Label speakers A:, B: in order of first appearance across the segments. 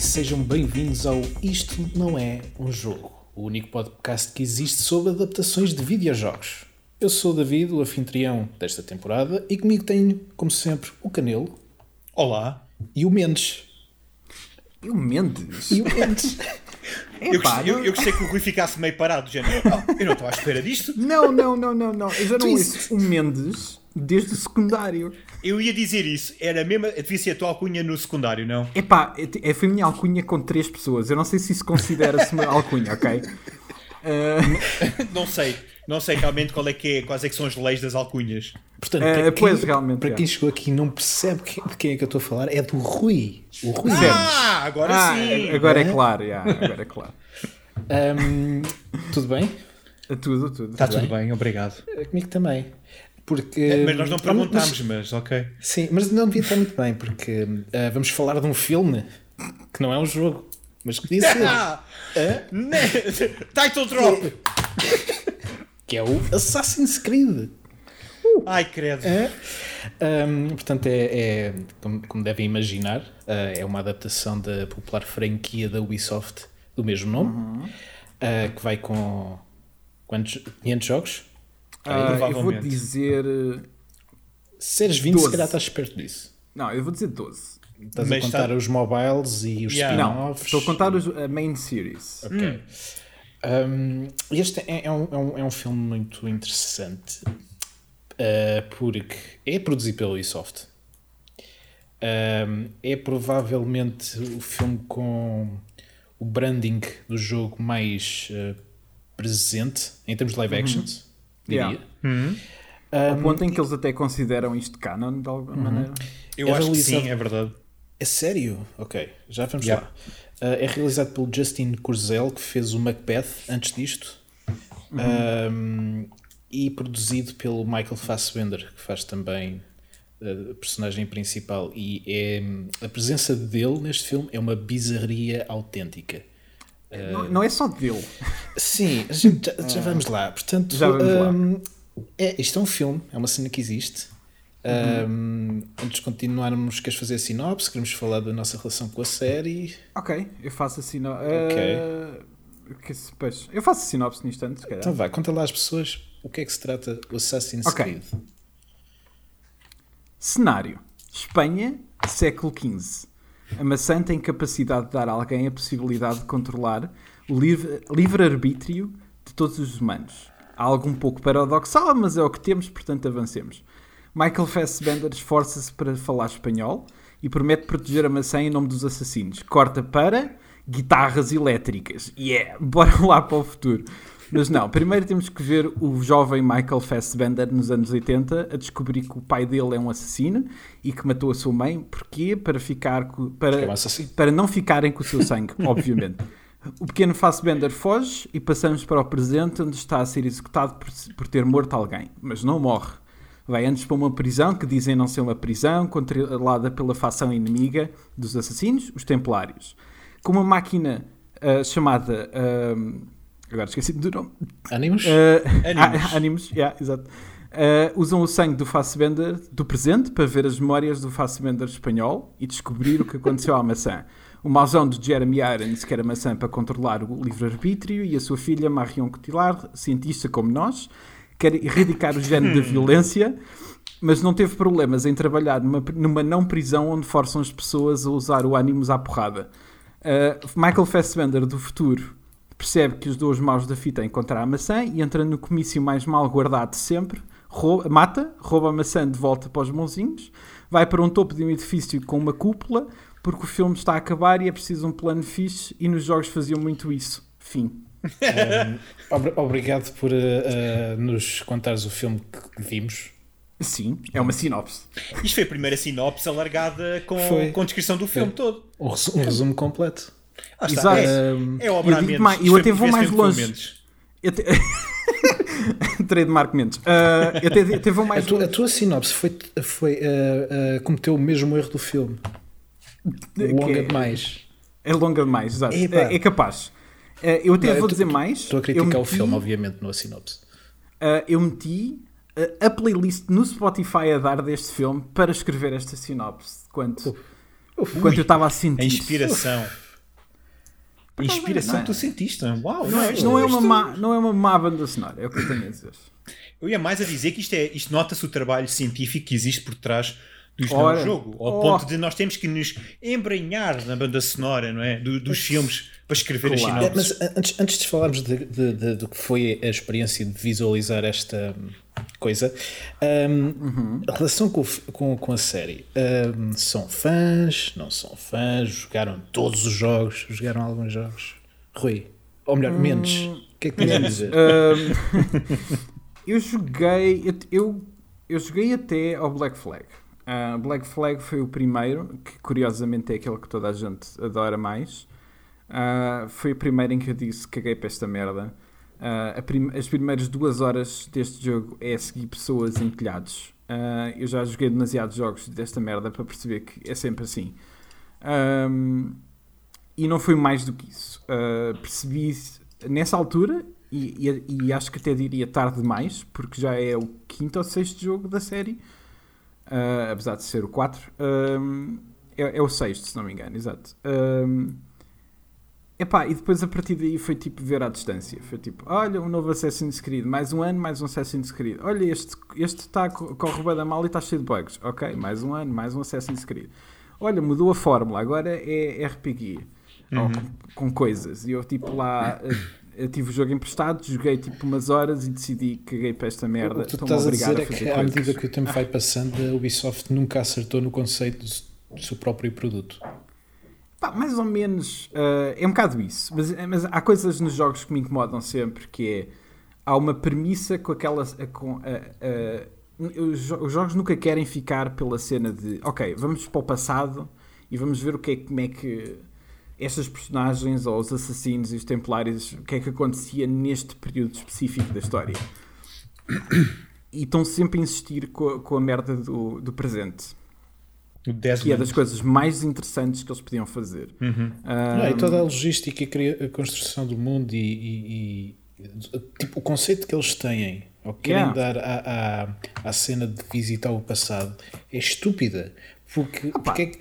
A: E sejam bem-vindos ao Isto Não É um Jogo, o único podcast que existe sobre adaptações de videojogos. Eu sou o David, o anfitrião desta temporada, e comigo tenho, como sempre, o Canelo.
B: Olá.
A: E o Mendes.
C: E o Mendes?
A: E o Mendes.
B: eu, gostei, eu, eu, gostei que o Rui ficasse meio parado, já oh, eu não estou à espera disto.
C: Não, não, não, não, não. Eu já não ouço o Mendes desde o secundário.
B: Eu ia dizer isso, era mesmo, devia ser a tua alcunha no secundário, não?
C: Epá, é, foi a minha alcunha com três pessoas. Eu não sei se isso considera-se uma alcunha, ok?
B: Uh... não sei, não sei realmente qual é que é, quais é que são as leis das alcunhas.
A: Portanto, uh, para, pois, quem, realmente, para é. quem chegou aqui e não percebe de quem é que eu estou a falar, é do Rui. O Rui
B: Ah, agora ah, sim!
C: Agora é claro, yeah, agora é claro.
A: um, tudo bem?
C: Tudo, tudo.
B: Está tudo, tudo bem? bem, obrigado.
A: Comigo também. Porque,
B: é, mas nós não perguntámos, mas, mas, ok.
A: Sim, mas não devia estar muito bem, porque uh, vamos falar de um filme que não é um jogo, mas que ser. Ah,
B: uh? Title drop!
A: que é o Assassin's Creed.
B: Uh. Ai, credo.
A: É? Um, portanto, é, é como, como, devem imaginar, é uma adaptação da popular franquia da Ubisoft do mesmo nome, uhum. uh, que vai com quantos? 500 jogos?
C: Uh, eu vou dizer.
A: Seres 20, 12. se calhar estás perto disso.
C: Não, eu vou dizer 12.
A: Estás Mas a contar está... os mobiles e os yeah. spin-offs?
C: Estou a contar os, a main series.
A: Ok. Hum. Um, este é, é, um, é, um, é um filme muito interessante uh, porque é produzido pela Ubisoft. Um, é provavelmente o filme com o branding do jogo mais uh, presente em termos de live uhum. Diria. Yeah.
C: Uhum. Um, Ao ponto em que eles até consideram isto canon de alguma uhum. maneira.
B: Eu é acho que sim, é verdade.
A: É sério? Ok, já vamos yeah. lá. Uh, é realizado pelo Justin Kurzel, que fez o Macbeth antes disto. Uhum. Um, e produzido pelo Michael Fassbender, que faz também a personagem principal. E é, a presença dele neste filme é uma bizarria autêntica.
C: Não, não, é só dele.
A: Sim, já, já vamos lá. Portanto, já vamos um, lá. É, isto é um filme, é uma cena que existe. Uhum. Um, antes de continuarmos, queres fazer a sinopse? Queremos falar da nossa relação com a série?
C: Ok, eu faço a sinopse. Ok. Uh, que, pois, eu faço a sinopse no instante.
A: Então vai, conta lá às pessoas o que é que se trata o Assassin's okay. Creed.
C: Cenário: Espanha, século XV. A maçã tem capacidade de dar a alguém a possibilidade de controlar o livre-arbítrio livre de todos os humanos. Algo um pouco paradoxal, mas é o que temos, portanto avancemos. Michael Fassbender esforça-se para falar espanhol e promete proteger a maçã em nome dos assassinos. Corta para guitarras elétricas. Yeah, bora lá para o futuro. Mas não, primeiro temos que ver o jovem Michael Fassbender nos anos 80 a descobrir que o pai dele é um assassino e que matou a sua mãe. Porquê? Para ficar com, para, é um para não ficarem com o seu sangue, obviamente. O pequeno Fassbender foge e passamos para o presente, onde está a ser executado por, por ter morto alguém, mas não morre. Vai antes para uma prisão que dizem não ser uma prisão, controlada pela facção inimiga dos assassinos, os Templários. Com uma máquina uh, chamada. Uh, agora esqueci do nome.
A: Animus?
C: Uh, Animus. Yeah, exato. Uh, usam o sangue do Fassbender do presente para ver as memórias do Fassbender espanhol e descobrir o que aconteceu à maçã. O mauzão de Jeremy Irons quer a maçã para controlar o livre-arbítrio e a sua filha Marion Cotillard, cientista como nós, quer erradicar o género da violência, mas não teve problemas em trabalhar numa, numa não prisão onde forçam as pessoas a usar o Animus à porrada. Uh, Michael Fassbender do futuro percebe que os dois maus da fita encontram a maçã e entra no comício mais mal guardado de sempre, rouba, mata, rouba a maçã de volta para os mãozinhos, vai para um topo de um edifício com uma cúpula, porque o filme está a acabar e é preciso um plano fixe e nos jogos faziam muito isso. Fim.
A: um, obrigado por uh, uh, nos contares o filme que vimos.
C: Sim, é uma sinopse.
B: Isto foi a primeira sinopse alargada com, com descrição do filme todo.
A: Um resumo, um resumo completo.
B: Ah, Exato. É, é obra
C: eu, mais, eu até vou mais longe. Eu te... Trademark Mendes. Uh, eu até, até vou mais
A: a, tu, a tua sinopse foi, foi uh, uh, cometeu o mesmo erro do filme. Longa é, demais.
C: É longa demais, exato. É, é, capaz. Uh, eu até Não, vou eu dizer mais.
A: Estou a criticar meti, o filme, obviamente, no sinopse.
C: Uh, eu meti uh, a playlist no Spotify a dar deste filme para escrever esta sinopse. Quanto? Enquanto eu estava a sentir.
B: inspiração. A inspiração
C: não é.
B: tu sentiste. Uau,
C: Não é,
B: isto-
C: não, é uma má, não é uma má banda sonora, é o que eu tenho a dizer.
B: Eu ia mais a dizer que isto, é, isto nota-se o trabalho científico que existe por trás do
C: Ora.
B: jogo. Ao
C: Oh.
B: ponto de nós temos que nos embranhar na banda sonora, não é? Do- dos filmes para escrever
C: Claro.
B: as
A: É, mas antes, antes de falarmos de, de- de- do que foi a experiência de visualizar esta hum, coisa, hum, a relação com, com, com a série. hum, são fãs, não são fãs, jogaram todos os jogos, jogaram alguns jogos. Rui, ou melhor, menos. O que é que tens a dizer?
C: Ahm, eu joguei. eu- Eu, joguei até ao Black Flag. Ah, Black Flag foi o primeiro, que curiosamente é aquele que toda a gente adora mais. Ah, foi o primeiro em que eu disse caguei para esta merda. Ah, prim- as primeiras duas horas deste jogo é seguir pessoas em telhados. Ah, eu já joguei demasiados jogos desta merda para perceber que é sempre assim. Ahm, e não foi mais do que isso. Uh, percebi nessa altura, e, e- e acho que até diria tarde demais, porque já é o quinto ou sexto jogo da série, uh, apesar de ser o 4. Um, é, é o sexto, se não me engano, exato. Um, epá, e depois a partir daí foi tipo ver à distância. Foi tipo, olha, um novo Assassin's Creed, mais um ano, mais um Assassin's Creed. Olha, este este está corre bem da mal e está cheio de bugs. Ok, mais um ano, mais um Assassin's Creed. Olha, mudou a fórmula, agora é RPG. Ou com, com coisas. E eu, tipo, lá, eh, eu tive o jogo emprestado, joguei tipo umas horas e decidi que caguei para esta merda.
A: o que tu estás a dizer é
C: fazer
A: que à
C: coisas.
A: medida que o tempo vai passando, a Ubisoft nunca acertou no conceito do seu próprio produto.
C: Pá, mais ou menos, eh, é um bocado isso. Mas, mas há coisas nos jogos que me incomodam sempre, que é, há uma premissa com aquela... a- Com, os, os jogos nunca querem ficar pela cena de, ok, vamos para o passado e vamos ver o que é, como é que estas personagens, ou os assassinos e os templários, o que é que acontecia neste período específico da história. E estão sempre a insistir com a, com a merda do, do presente. Que é das coisas mais interessantes que eles podiam fazer. Ah,
A: Não, e toda a logística e a cria- a construção do mundo e, e- e, tipo, o conceito que eles têm ou que querem
C: Yeah.
A: dar à, à, à cena de visitar o passado é estúpida. Porque, porque, é que,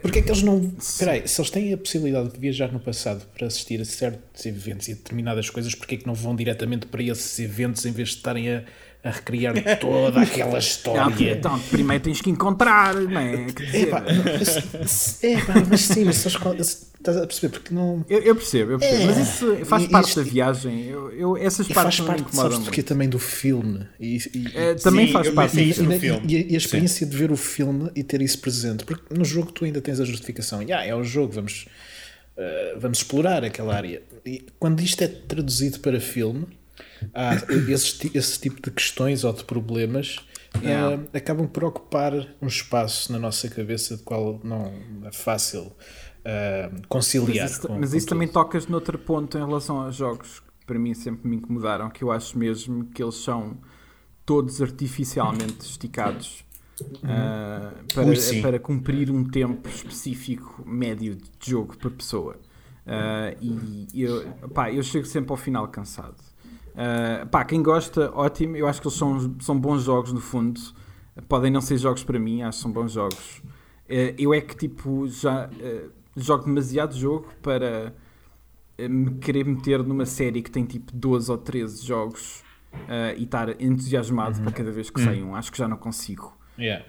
A: porque é que eles não. Espera aí, se eles têm a possibilidade de viajar no passado para assistir a certos eventos e a determinadas coisas, porque é que não vão diretamente para esses eventos em vez de estarem a, a recriar toda aquela
C: Não,
A: história?
C: então, primeiro tens que encontrar, não é?
A: Epá, mas sim, mas estás a perceber? Porque não.
C: eu, eu percebo, eu percebo.
A: É.
C: Mas isso faz
A: E
C: parte
A: isto-
C: da viagem. Eu, eu- essas partes
A: faz parte, sabes
C: muito.
A: também do filme. E, e-
C: É, também
B: Sim,
C: faz parte
A: e, e-
B: filme.
A: e a- e a experiência de ver o filme e ter isso presente. Porque no jogo tu ainda tens a justificação. Yeah, é o jogo, vamos, uh, vamos explorar aquela área. E quando isto é traduzido para filme, há esse, ti- esse tipo de questões ou de problemas
C: Yeah.
A: uh, acabam por ocupar um espaço na nossa cabeça de qual não é fácil uh, conciliar.
C: Mas isso,
A: com-
C: mas
A: com
C: isso também tocas noutro ponto em relação aos jogos que para mim sempre me incomodaram, que eu acho mesmo que eles são todos artificialmente esticados ah, para,
B: Ui,
C: para cumprir um tempo específico médio de jogo por pessoa. Ah, e eu, pá, eu chego sempre ao final cansado. Ah, pá, quem gosta, ótimo. Eu acho que eles são, são bons jogos no fundo. Podem não ser jogos para mim, acho que são bons jogos. Eh, eu é que tipo já eh, jogo demasiado jogo para me querer meter numa série que tem tipo 12 ou 13 jogos e estar entusiasmado para cada vez que sai um. Acho que já não consigo.
A: Yeah.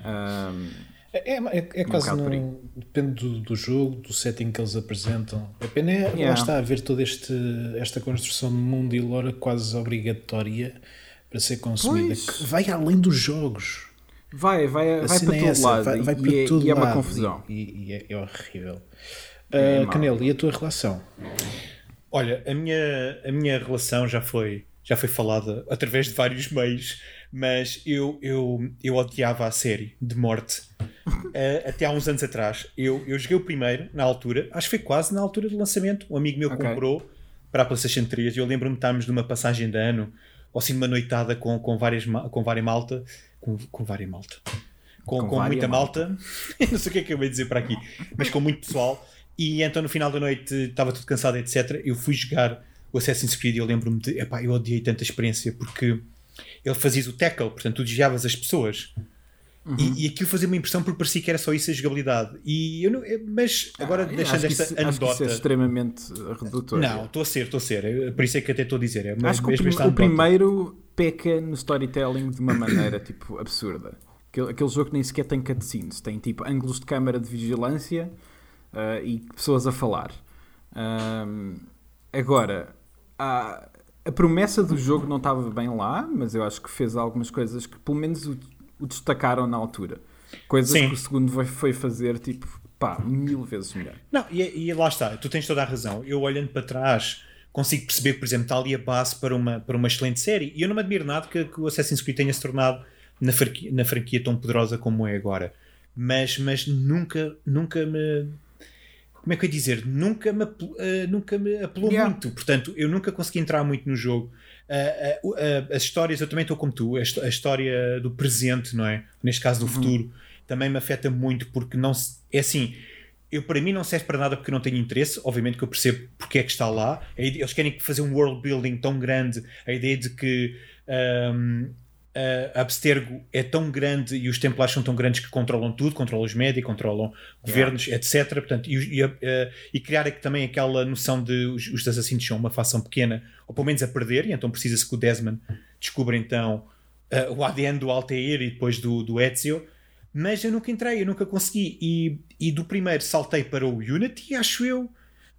A: É, é, é quase
C: bocado por aí.
A: no, depende do, do jogo, do setting que eles apresentam. A pena é lá
C: Yeah.
A: está a ver toda este, esta construção de mundo e lore quase obrigatória para ser consumida,
C: Pois.
A: que vai além dos jogos.
C: vai, vai,
A: A
C: vai para
A: é
C: todo
A: essa,
C: lado
A: vai, vai
C: e,
A: para
C: é,
A: todo
C: e é uma
A: lado,
C: confusão.
A: E, e é, é horrível.
C: É
A: Ah. Canelo, e a tua relação?
B: Olha, a minha, a minha relação já foi, já foi falada através de vários meios, mas eu, eu, eu odiava a série de morte. Eh, até há uns anos atrás. Eu, eu joguei o primeiro, na altura, acho que foi quase na altura do lançamento. Um amigo meu
C: Ok.
B: comprou para a PlayStation 3 e eu lembro-me de estarmos numa passagem de ano, ou assim numa noitada com, com, várias, com várias malta. Com, com várias malta. Com,
C: Com
B: com muita malta. não sei o que é que eu ia dizer para aqui, mas com muito pessoal. E então no final da noite estava tudo cansado, etc. Eu fui jogar o Assassin's Creed e eu lembro-me de. Epá, eu odiei tanta experiência porque ele fazia o tackle, portanto tu desviavas as pessoas. Uhum. E, e aquilo fazia uma impressão porque parecia que era só isso a jogabilidade. E eu não, mas agora ah, deixando esta
C: isso,
B: anedota.
C: Acho que é extremamente redutor.
B: Não, estou a ser, estou a ser. Por isso é que até estou a dizer. É
C: acho que o, prim o primeiro peca no storytelling de uma maneira tipo absurda. Aquele, aquele jogo nem sequer tem cutscenes, tem tipo ângulos de câmara de vigilância uh, e pessoas a falar. Um, agora, a, a promessa do jogo não estava bem lá, mas eu acho que fez algumas coisas que pelo menos o o destacaram na altura. Coisas Sim. que o segundo foi fazer, tipo, pá, mil vezes melhor.
B: Não, e, e, lá está, tu tens toda a razão. Eu olhando para trás consigo perceber que, por exemplo, está ali a base para uma, para uma excelente série. E eu não me admiro nada que, que o Assassin's Creed tenha se tornado na franquia, na franquia tão poderosa como é agora. Mas, mas nunca, nunca me. Como é que eu ia dizer? Nunca me, uh, nunca me apelou yeah. muito. Portanto, eu nunca consegui entrar muito no jogo. Uh, uh, as histórias, eu também estou como tu, a, a, história do presente, não é? Neste caso do uhum. futuro, também me afeta muito porque não se, é assim. Eu, para mim não serve para nada porque não tenho interesse, obviamente que eu percebo porque é que está lá. Eles querem fazer um world building tão grande, a ideia de que um, a Abstergo é tão grande e os Templários são tão grandes que controlam tudo, controlam os médias, controlam governos, yeah. etc. Portanto, e, e, e, criar também aquela noção de os, os assassinos são uma facção pequena, ou pelo menos a perder, e então precisa-se que o Desmond descubra então uh, o ADN do Altair e depois do, do Ezio. Mas eu nunca entrei, eu nunca consegui. E, e do primeiro saltei para o Unity, acho eu.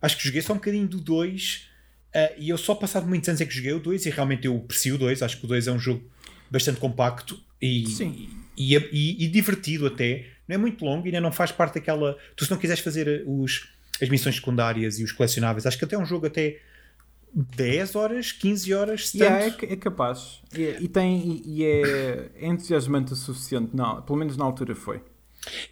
B: Acho que joguei só um bocadinho do 2. Uh, e eu só passado muitos anos é que joguei o 2 e realmente eu aprecio o 2. Acho que o 2 é um jogo bastante compacto e, e, e, e, divertido até. Não é muito longo e ainda não faz parte daquela. Tu, se não quiseres fazer os, as missões secundárias e os colecionáveis, acho que até é um jogo até 10 horas, 15 horas, se
C: yeah, é, é, capaz. E, e tem, e, é, é entusiasmante o suficiente. Não, pelo menos na altura foi.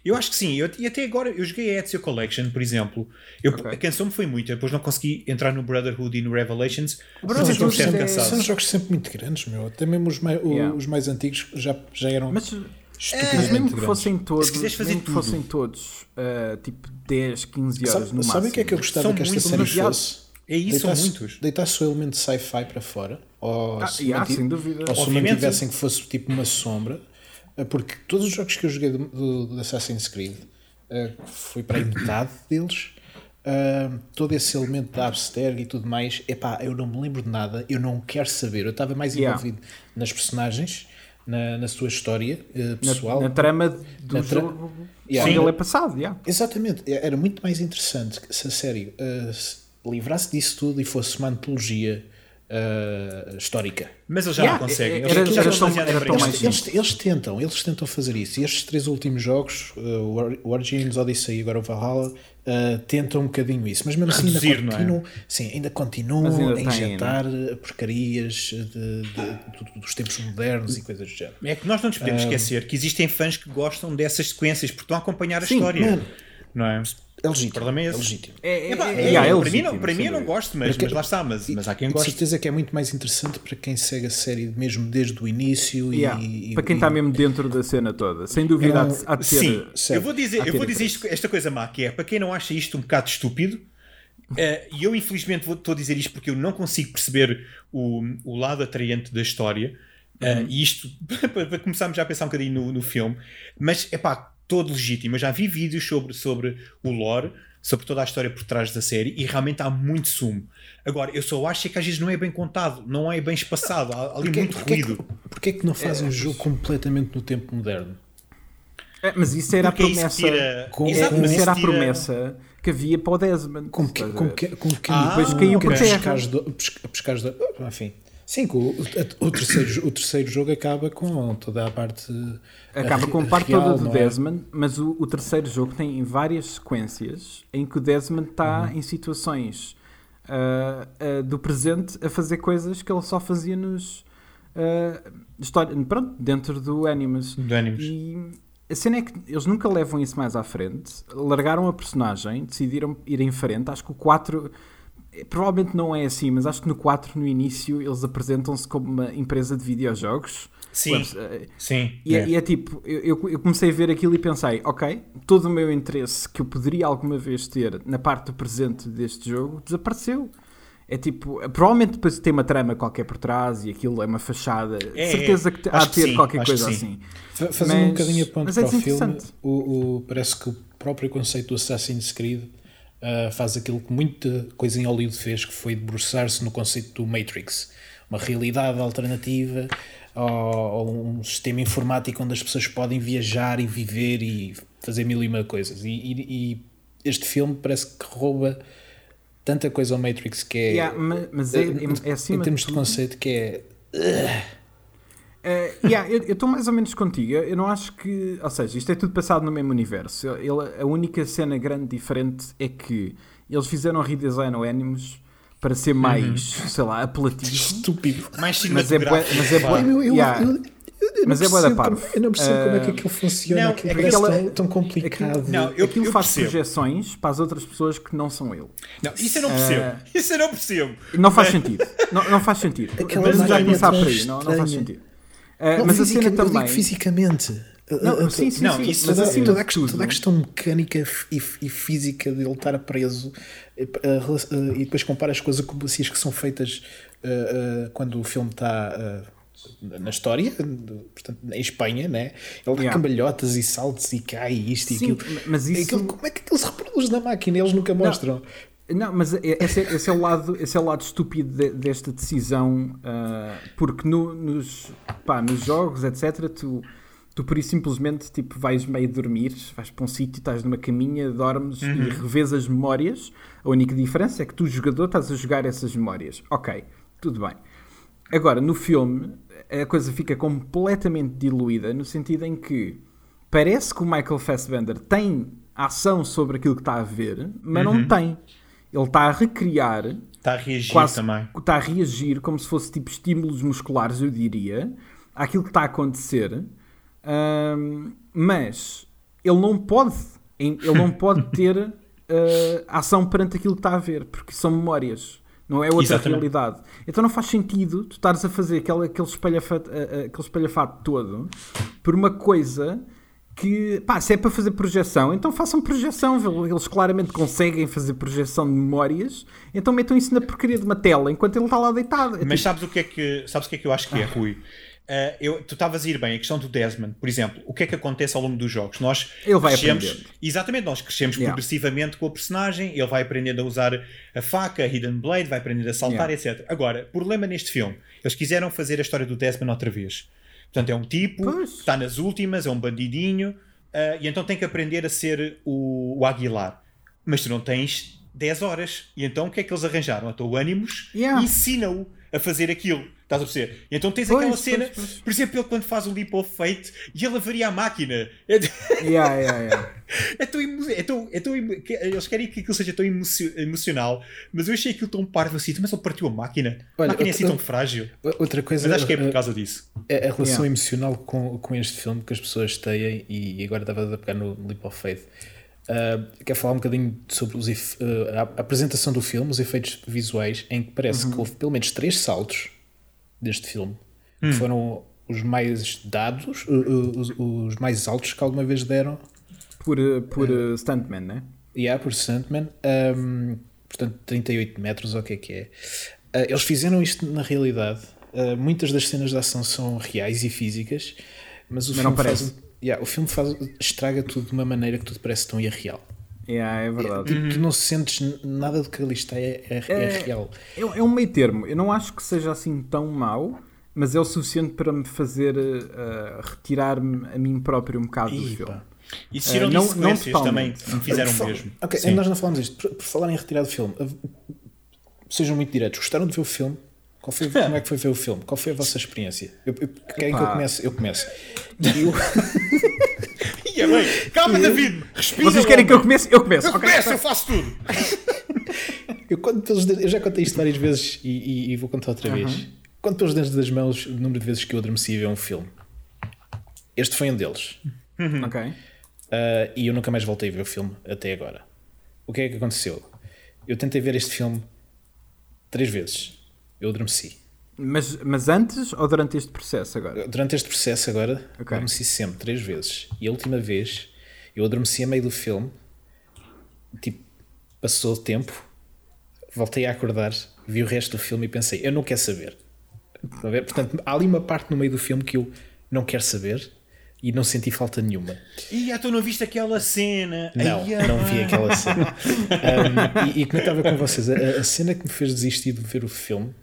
B: Eu acho que sim, eu, e até agora eu joguei a Ezio Collection, por exemplo. Eu, okay. A canção me foi muito, depois não consegui entrar no Brotherhood e no Revelations.
A: Brotherhood é... São jogos sempre muito grandes, meu. Até mesmo os, mai, yeah. os mais antigos já, já eram.
C: Mas, mas mesmo que fossem todos, se fazer mesmo que fossem todos uh, tipo 10, 15 horas
A: sabe,
C: no máximo.
A: Sabe o que é que eu gostava são que esta série fosse?
B: É isso, são muitos.
A: Deitasse o elemento sci-fi para fora, ou
C: ah, se, yeah,
A: ou se mantivessem que fosse tipo uma sombra porque todos os jogos que eu joguei do, do, Assassin's Creed uh, fui para a metade deles. Uh, todo esse elemento da Abstergo e tudo mais, epá, eu não me lembro de nada, eu não quero saber. Eu estava mais envolvido yeah. nas personagens, na, na sua história uh, pessoal.
C: Na, na, trama do na tra jogo yeah. ele é passado. Yeah.
A: Exatamente, era muito mais interessante se a série uh, livrasse disso tudo e fosse uma antologia uh, histórica.
B: Mas eles já yeah, não conseguem. Eles, era,
C: era tão, era tão
A: eles, eles, eles, tentam, eles tentam fazer isso. E estes três últimos jogos, uh, o Origins, Odyssey e agora o Valhalla, uh, tentam um bocadinho isso. Mas mesmo assim Reduzir, ainda, é? continuam, é? sim, ainda continuam ainda a injetar porcarias de, de, de, dos tempos modernos e coisas do género.
B: É que nós não nos podemos esquecer que existem fãs que gostam dessas sequências porque estão a acompanhar a sim, história. Man, não é?
A: É legítimo. O é, é legítimo.
B: É, é, é, é, é, para, mim, não, para mim eu não gosto, mas, mas lá está. Mas, mas há quem goste.
A: Com certeza que é muito mais interessante para quem segue a série mesmo desde o início.
C: Yeah.
A: E,
C: para quem está mesmo dentro da cena toda. Sem dúvida, um, há, de ter.
B: Sim, eu vou dizer, eu vou dizer isto, esta coisa má, que é para quem não acha isto um bocado estúpido. Uh, e eu, infelizmente, estou a dizer isto porque eu não consigo perceber o, o lado atraente da história. Uh, E isto, para começarmos já a pensar um bocadinho no, no filme, mas é pá, todo legítimo. Eu já vi vídeos sobre, sobre o lore sobre toda a história por trás da série e realmente há muito sumo. Agora, eu só acho que às vezes não é bem contado, não é bem espaçado, há ali porque, muito
A: porque
B: ruído.
A: É Porquê é que não fazem é, um jogo completamente no tempo moderno?
C: É, mas isso era porque a promessa. Tira... Com, Exato, com, isso era a promessa que havia para o Desmond.
A: Com que, com que, com que
C: ah, depois caiu por terra.
A: Pescares do, enfim. Sim, o, o, terceiro, o terceiro jogo acaba com toda a parte.
C: Acaba com a parte real, toda do é? Desmond, mas o, o, terceiro jogo tem várias sequências em que o Desmond está uhum. em situações uh, uh, do presente a fazer coisas que ele só fazia nos. Uh, história, pronto, dentro do Animus.
B: Do Animus.
C: E a cena é que eles nunca levam isso mais à frente, largaram a personagem, decidiram ir em frente. Acho que o 4 provavelmente não é assim, mas acho que no 4, no início, eles apresentam-se como uma empresa de videojogos.
B: Sim, sim.
C: E é, é. e é tipo, eu, eu, comecei a ver aquilo e pensei, ok, todo o meu interesse que eu poderia alguma vez ter na parte do presente deste jogo desapareceu. É tipo, provavelmente depois tem uma trama qualquer por trás e aquilo é uma fachada.
B: É,
C: Certeza
B: é.
C: que
B: Acho
C: há de
B: que
C: ter
B: sim,
C: qualquer coisa
B: que sim.
C: assim.
A: Fa- Fazendo um
C: Mas-
A: bocadinho a ponto
C: mas
A: para
C: é
A: o filme, o, o- parece que o próprio conceito do Assassin's Creed ah, faz aquilo que muita coisa em Hollywood fez, que foi debruçar-se no conceito do Matrix. Uma realidade alternativa ou, um sistema informático onde as pessoas podem viajar e viver e fazer mil e uma coisas. E, e- e este filme parece que rouba tanta coisa ao Matrix que é...
C: Yeah, ma- mas é, é, é
A: em termos de
C: tudo-
A: conceito que é...
C: Eh, yeah, eu estou mais ou menos contigo. Eu não acho que. Ou seja, isto é tudo passado no mesmo universo. Ele- a única cena grande diferente é que eles fizeram redesign ao Animus para ser mais, sei lá, apelativo.
A: Estúpido.
B: Mais
C: Mas é
B: cinematográfico.
C: mas é
A: Eu, eu,
C: Yeah.
A: eu-
C: Mas é bué da
A: percebo
C: parvo.
A: como- Eu não percebo como é que
C: Ah,
A: aquilo funciona.
B: não,
A: aquilo
B: é
A: parece
C: aquela-
A: tão, tão complicado.
B: Não, eu-
C: Aquilo faz
B: percebo.
C: projeções para as outras pessoas que não são ele.
B: Não, isso eu não percebo. Isso eu não percebo.
C: Não faz sentido. Não, não faz sentido.
A: Aquela
C: Vamos já começar
A: é
C: por aí. Não, não faz sentido. Eh,
A: Não,
C: mas a
A: fisica-
C: cena
A: eu digo
C: também.
A: fisicamente.
C: Não, sim, sim,
B: Não,
C: sim. mas
A: toda, a
C: de
A: questão,
C: tudo,
A: toda a questão mecânica e, e física dele estar preso eh, e depois comparas com as que são feitas quando o filme está na história, portanto, em Espanha, né? ele dá
C: Yeah.
A: cambalhotas e saltos e cai e isto e
C: Sim,
A: aquilo.
C: mas isso-
A: Aquilo- como é que aquilo se reproduz na máquina? Eles nunca mostram.
C: Não, mas é- esse é, esse é o lado, esse é o lado estúpido de- desta decisão, ah, porque no- nos, pá, nos jogos, etc., tu, tu por isso simplesmente tipo, vais meio dormir, vais para um sítio, estás numa caminha, dormes e revês as memórias. A única diferença é que tu, jogador, estás a jogar essas memórias. Ok, tudo bem. Agora, no filme, a coisa fica completamente diluída, no sentido em que parece que o Michael Fassbender tem ação sobre aquilo que está a ver, mas não tem. Ele está a recriar,
B: Está a reagir
C: quase
B: também.
C: está a reagir como se fosse tipo estímulos musculares, eu diria, àquilo que está a acontecer, Ahm, mas ele não pode, ele não pode ter ah, ação perante aquilo que está a ver, porque são memórias. Não é outra
B: Exatamente.
C: realidade. Então não faz sentido tu estares a fazer aquele, aquele, espalhafato, ah, ah, aquele espalhafato todo por uma coisa que, pá, se é para fazer projeção, então façam projeção. Eles claramente conseguem fazer projeção de memórias, então metam isso na porcaria de uma tela enquanto ele está lá deitado. É
B: Mas
C: tipo,
B: sabes o que é que, sabes o que, é que eu acho que é, Rui? Ah, eu, tu estavas a ir bem, a questão do Desmond, por exemplo, o que é que acontece ao longo dos jogos? Nós
C: Ele vai
B: crescemos,
C: aprendendo.
B: exatamente, nós crescemos
C: Yeah.
B: progressivamente com o personagem, ele vai aprendendo a usar a faca, a Hidden Blade, vai aprendendo a saltar, etc. Agora, problema neste filme, eles quiseram fazer a história do Desmond outra vez. Portanto, é um tipo,
C: Pois.
B: está nas últimas, é um bandidinho, ah, e então tem que aprender a ser o, o Aguilar. Mas tu não tens 10 horas. E então o que é que eles arranjaram? Então o Animus
C: Yeah.
B: ensina-o a fazer aquilo. Estás a perceber? E então tens
C: Pois,
B: aquela
C: pois,
B: cena,
C: pois.
B: por exemplo, ele quando faz o Leap of Fate e ele avaria a máquina. É,
C: Yeah, yeah, yeah.
B: é tão, emo- é tão, é tão emo- que- eles querem que aquilo seja tão emocio- emocional, mas eu achei aquilo tão parvo assim. Mas ele partiu a máquina.
A: Olha,
B: a máquina é assim tão frágil.
A: Outra coisa
B: Mas acho que é por
A: a-
B: causa disso.
A: a, a relação
C: Yeah.
A: emocional com, com este filme que as pessoas têm, e agora estava a pegar no Leap of Faith. Uh, quero falar um bocadinho sobre os efe- uh, a apresentação do filme, os efeitos visuais, em que parece
C: Uhum.
A: que houve pelo menos três saltos deste filme
C: Hum.
A: que foram os mais dados, uh, os, os mais altos que alguma vez deram
C: Por, por uh, Stuntman, né?
A: há por Sandman, um, portanto 38 metros, ou o que é que é. Uh, eles fizeram isto na realidade. Uh, muitas das cenas de ação são reais e físicas, mas o
C: Mas
A: filme
C: não
A: faz,
C: parece.
A: Yeah, o filme faz, estraga tudo de uma maneira que tudo parece tão irreal.
C: Yeah, é verdade.
A: Tipo, tu não sentes nada do que ali está é, é, é
C: É-
A: real.
C: É, é um meio termo. Eu não acho que seja assim tão mau, mas é o suficiente para me fazer uh, retirar-me a mim próprio um bocado do
A: Ih,
C: filme.
A: pá.
B: Existiram
C: Eh, não- não
B: também fizeram
A: fa-
B: mesmo.
A: Ok,
B: Sim.
A: nós não falamos disto. Por, por falar em retirar do filme, uh, sejam muito diretos. Gostaram de ver o filme? Qual foi, como é que foi ver o filme? Qual foi a vossa experiência? Eu, eu, querem que eu comece? Eu começo. Eu,
B: é bem. Calma, David. Respira.
C: Vocês querem que eu comece? Eu começo.
B: Eu
C: Ok.
B: começo, eu faço tudo.
A: eu, conto pelos dedos- eu já contei isto várias vezes e, e- e vou contar outra vez. Conto pelos dedos das mãos o número de vezes que eu adormeci a ver um filme. Este foi um deles.
C: Ok.
A: Uh, e eu nunca mais voltei a ver o filme até agora. O que é que aconteceu? Eu tentei ver este filme três vezes. Eu adormeci.
C: Mas, mas antes ou durante este processo agora?
A: Durante este processo agora,
C: Ok.
A: adormeci sempre, três vezes. E a última vez, eu adormeci a meio do filme, tipo, passou o tempo, voltei a acordar, vi o resto do filme e pensei, eu não quero saber. Estão a ver? Portanto, há ali uma parte no meio do filme que eu não quero saber e não senti falta nenhuma.
B: E tu não viste aquela cena?
A: Não,
B: Ai,
A: não vi aquela cena. Um, e, e comentava com vocês, a, a cena que me fez desistir de ver o filme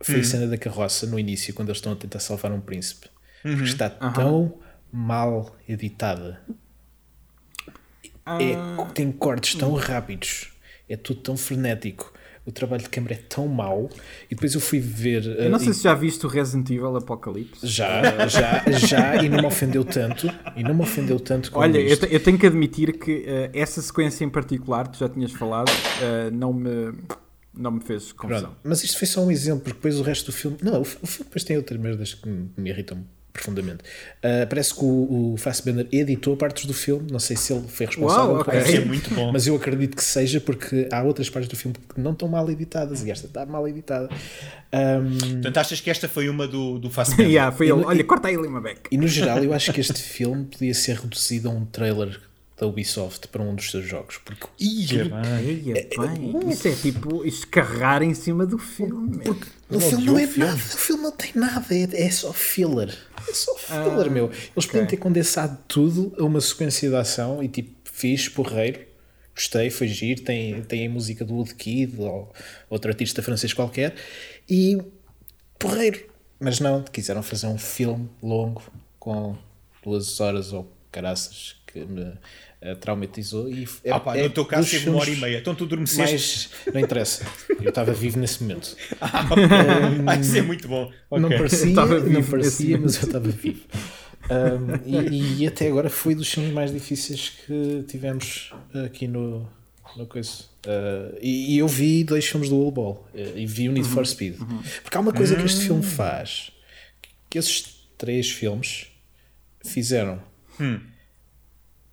A: foi a cena da carroça no início, quando eles estão a tentar salvar um príncipe. Porque está tão mal editada. É, tem cortes tão rápidos, é tudo tão frenético. O trabalho de câmera é tão mau. E depois eu fui ver.
C: Eu não
A: uh,
C: sei se já viste o Resident Evil Apocalipse.
A: Já, já, já, e não me ofendeu tanto. E não me ofendeu tanto como
C: Olha, eu, eu tenho que admitir que uh, essa sequência em particular, tu já tinhas falado, uh, não, me, não me fez confusão.
A: Pronto, Mas isto foi só um exemplo, porque depois o resto do filme. Não, o fi- o filme depois tem outras merdas que me, me irritam profundamente. Uh, parece que o, o Fassbender editou partes do filme, não sei se ele foi responsável
C: Uau,
A: por
C: ok.
A: isso,
B: Deve ser muito bom.
A: mas eu acredito que seja porque há outras partes do filme que não estão mal editadas e esta está mal editada. Um,
B: Portanto, achas que esta foi uma do, do Fassbender?
C: yeah, foi ele.
A: E-
C: Olha, corta aí Lima Beck.
A: e no geral, eu acho que este filme podia ser reduzido a um trailer da Ubisoft para um dos seus jogos, porque
B: Ia, bem.
C: Bem, isso é tipo escarrar em cima do filme. meu.
A: O filme não é nada, o filme não tem nada, é, é só filler. É só filler, meu. Eles podiam ter condensado tudo a uma sequência de ação e tipo, fiz, porreiro, gostei, foi giro, tem, tem a música do Woodkid ou outro artista francês qualquer e porreiro. Mas não, quiseram fazer um filme longo com duas horas ou caraças que me eh, traumatizou e é,
B: Ah, pá,
A: é
B: no teu caso teve uma hora e meia. Então tu adormeceste.
A: Mas não interessa, eu estava vivo nesse momento.
B: Ah, isso é muito bom.
A: Não
B: Ok.
A: parecia, não parecia mas eu estava vivo. Um, e, e até agora foi dos filmes mais difíceis que tivemos aqui no, no coisa. Uh, e, e eu vi dois filmes do All Ball uh, e vi o Need for Speed. Porque há uma coisa que este filme faz que esses três filmes fizeram.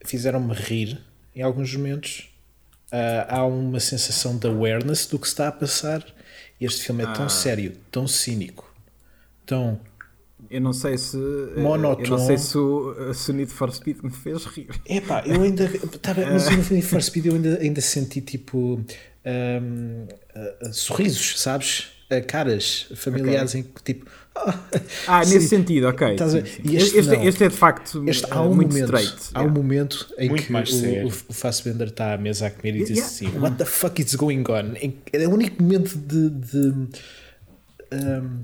A: Fizeram-me rir em alguns momentos. Uh, há uma sensação de awareness do que está a passar. E este filme é tão sério, tão cínico, tão
C: Eu não sei se. eh,
A: Monótono.
C: Eu não sei se o, se o Need for Speed me fez rir.
A: Epá, eu ainda. Tava, mas no Need for Speed eu ainda, ainda senti tipo. hum, ah, sorrisos, sabes? Caras familiares em que tipo. ah,
C: Ah,
A: sim,
C: nesse sentido, ok. sim, sim.
A: Este
C: Este, este é de facto
A: Este,
C: eh,
A: há um
C: muito
A: momento,
C: straight.
A: há um
C: yeah.
A: momento em
B: Muito
A: que
B: mais
A: o,
B: sério.
A: o, o Fassbender está à mesa a comer e diz
C: Yeah.
A: assim: What the fuck is going on? É o único momento de. de hum,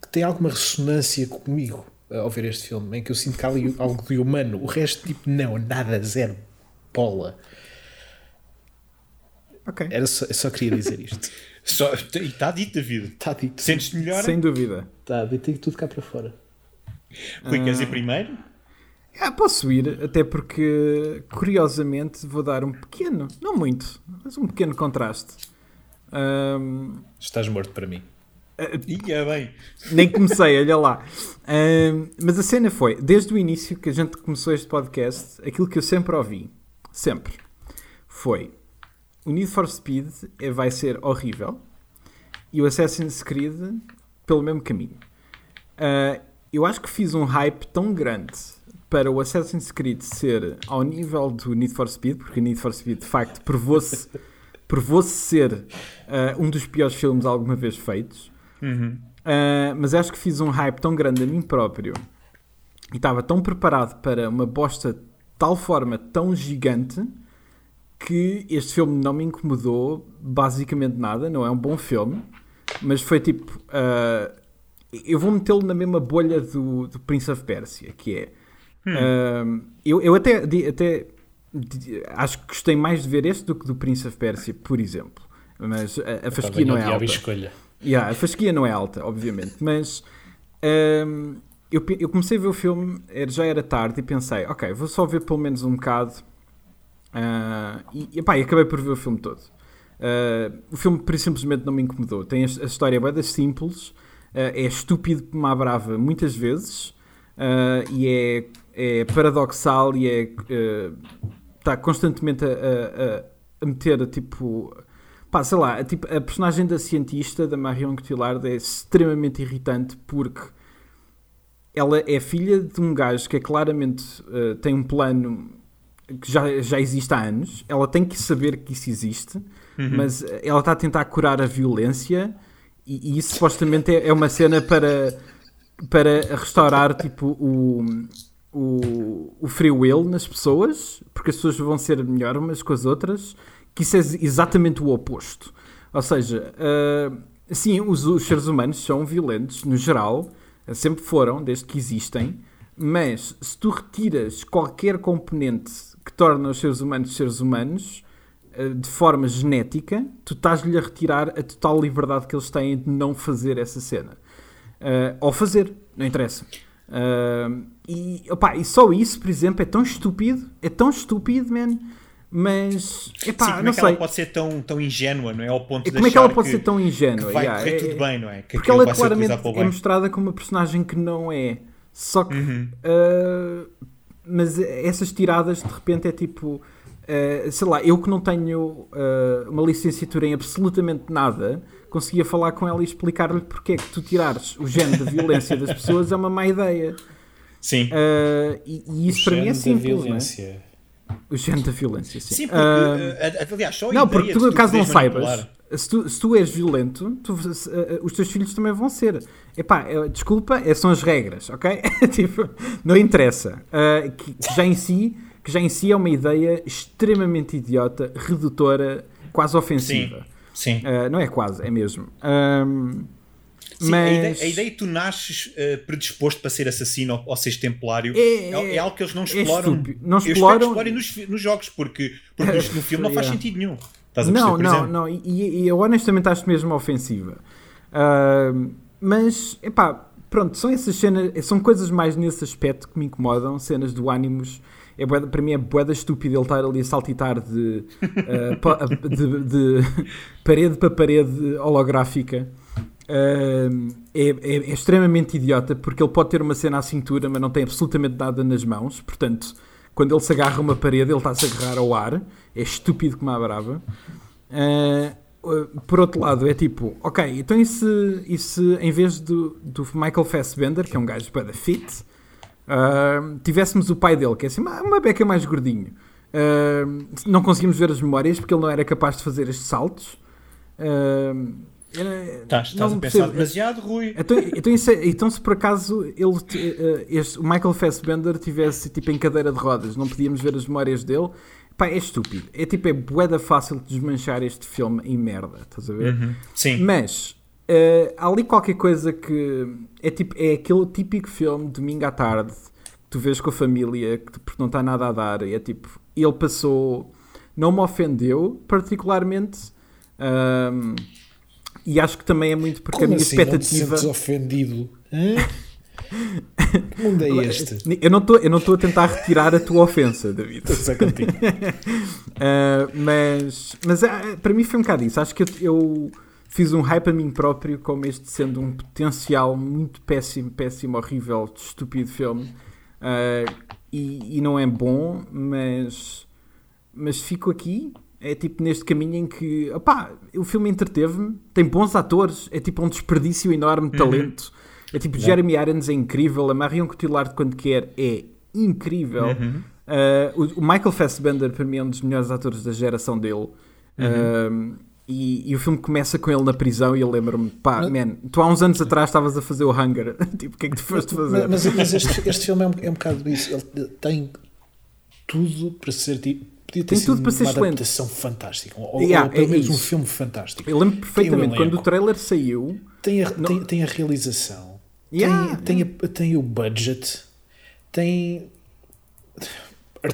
A: que tem alguma ressonância comigo ao ver este filme, em que eu sinto que há ali algo de humano. O resto, tipo, não, nada, zero. Bola.
C: Ok.
A: Era só, eu só queria dizer isto.
B: Só, e está dito, David.
A: Está dito.
B: Sentes-te melhor?
C: Sem dúvida.
A: Está, deitei tudo cá para fora.
B: Rui, queres ir primeiro?
C: Ah, posso ir, até porque, curiosamente, vou dar um pequeno, não muito, mas um pequeno contraste. Ahm,
A: Estás morto para mim.
B: Ia bem.
C: nem comecei, olha lá. Mas a cena foi, desde o início que a gente começou este podcast, aquilo que eu sempre ouvi, sempre, foi o Need for Speed é- vai ser horrível e o Assassin's Creed pelo mesmo caminho. Ah, eu acho que fiz um hype tão grande para o Assassin's Creed ser ao nível do Need for Speed, porque o Need for Speed de facto provou-se provou ser ah, um dos piores filmes alguma vez feitos. Ah, mas acho que fiz um hype tão grande a mim próprio e estava tão preparado para uma bosta de tal forma tão gigante que este filme não me incomodou basicamente nada. Não é um bom filme, mas foi tipo. ah, eu vou metê-lo na mesma bolha do, do Prince of Persia, que é. ah, eu, eu até, até acho que gostei mais de ver este do que do Prince of Persia, por exemplo. Mas a, a fasquia não é alta.
A: escolha.
C: Yeah, a fasquia não é alta, obviamente, mas hum, eu, pe- eu comecei a ver o filme, já era tarde, e pensei, ok, vou só ver pelo menos um bocado. Ah, e, e, pá, e acabei por ver o filme todo. Ah, o filme, simplesmente, não me incomodou. Tem a, a história bem simples, ah, é estúpido como brava muitas vezes, e é, é paradoxal e é. está constantemente a- a- a meter, tipo. Pá, sei lá, a, tipo, a personagem da cientista, da Marion Cotillard, é extremamente irritante porque ela é filha de um gajo que é claramente uh, tem um plano que já, já existe há anos, ela tem que saber que isso existe,
B: Uhum.
C: mas ela está a tentar curar a violência e, e isso supostamente é, é uma cena para, para restaurar tipo o, o, o free will nas pessoas, porque as pessoas vão ser melhor umas com as outras, que isso é exatamente o oposto. Ou seja, ah, sim, os, os seres humanos são violentos, no geral, sempre foram, desde que existem, mas se tu retiras qualquer componente que torna os seres humanos seres humanos, ah, de forma genética, tu estás-lhe a retirar a total liberdade que eles têm de não fazer essa cena. Ah, ou fazer, não interessa. Ah, e, opá, e só isso, por exemplo, é tão estúpido, é tão estúpido, man. Mas, epá,
B: Sim, como
C: não
B: é que ela
C: sei.
B: pode ser tão, tão ingênua, não é? Ao ponto de
C: como é que ela pode
B: que-
C: ser tão ingênua?
B: que vai
C: Yeah,
B: correr
C: é-
B: tudo bem, não é? Que
C: porque ela claramente é mostrada como uma personagem que não é. Só que.
B: Uhum.
C: ah, mas essas tiradas de repente é tipo. ah, sei lá, eu que não tenho ah, uma licenciatura em absolutamente nada, conseguia falar com ela e explicar-lhe porque é que tu tirares o género da violência das pessoas é uma má ideia.
B: Sim.
C: Ah, e, e isso
A: O
C: para mim é simples. é?
A: violência.
C: O género da violência, sim.
B: Sim, porque, aliás, só
C: não, porque
B: de
C: tu, caso não saibas,
B: manipular-
C: se tu, se tu és violento, tu- se, eh, os teus filhos também vão ser. Epá, eh, desculpa, são as regras, ok? tipo, não interessa. Ah, que, que já em si, que já em si é uma ideia extremamente idiota, redutora, quase ofensiva.
B: Sim.
C: Ah, não é quase, é mesmo. Ahm,
B: Sim,
C: mas
B: a, ideia, a ideia que tu nasces eh, predisposto para ser assassino ou, ou seres templário
C: É-
B: é, é algo que eles não
C: é
B: exploram.
C: estúpido. Não
B: Eu espero que
C: exploram-
B: explorem nos, nos jogos, porque, porque no, filme não faz sentido nenhum. Estás a
C: Não, não, não. E, e eu honestamente acho mesmo ofensiva. Ahm, mas, epá, pronto, são essas cenas, são coisas mais nesse aspecto que me incomodam, cenas do Animus. É bué da- para mim é boeda estúpido ele estar ali a saltitar de, pa- de, de parede para parede holográfica. Ahm, é, é- é extremamente idiota porque ele pode ter uma cena à cintura, mas não tem absolutamente nada nas mãos. Portanto, quando ele se agarra a uma parede, ele está-se a agarrar ao ar. É estúpido como a brava. Uh, por outro lado, é tipo, ok, então e se, e se em vez do, do Michael Fassbender, que é um gajo para fit, ah, tivéssemos o pai dele, que é assim, uma, uma beca mais gordinho. Ah, não conseguimos ver as memórias porque ele não era capaz de fazer estes saltos. Era-
B: Estás, estás
C: não
B: a pensar demasiado, Rui.
C: Então, então, é- então se por acaso ele, eh, este, o Michael Fassbender tivesse tipo em cadeira de rodas, não podíamos ver as memórias dele, pá, é estúpido. É tipo, é boeda fácil de desmanchar este filme em merda, estás a ver?
B: Uhum. Sim.
C: Mas eh, há ali qualquer coisa que é tipo, é aquele típico filme domingo à tarde que tu vês com a família, que não está nada a dar, e é tipo, ele passou, não me ofendeu particularmente. E acho que também é muito porque a minha
A: assim? Não te
C: expectativa.
A: ofendido? Hã? Que mundo é este?
C: Eu não estou a tentar retirar a tua ofensa, David.
A: Estou contigo.
C: Uh, mas mas ah, para mim foi um bocado isso. Acho que eu, eu fiz um hype a mim próprio como este sendo um potencial muito péssimo, péssimo, horrível, estúpido filme. Uh, e, e não é bom, mas, mas fico aqui. É tipo neste caminho em que opá, o filme entreteve-me, tem bons atores, é tipo um desperdício enorme de talento. É tipo Jeremy Irons é incrível, a Marion Cotillard quando quer é incrível. Uh, o, o Michael Fassbender para mim é um dos melhores atores da geração dele. Uh, e, e o filme começa com ele na prisão e eu lembro-me, pá, man, tu há uns anos atrás estavas a fazer o Hunger. tipo, o que é que tu foste fazer?
A: Mas, mas este, este filme é um, é um bocado isso. Ele tem tudo para ser tipo. Podia ter
C: Tem
A: sido
C: tudo para ser
A: uma
C: excelente.
A: adaptação fantástica. Ou,
C: Yeah,
A: ou pelo
C: é
A: menos um filme fantástico.
C: Eu lembro perfeitamente
A: Tem o
C: quando o trailer saiu.
A: Tem a, tem, tem a realização,
C: Yeah,
A: tem, tem, a- tem o budget, tem.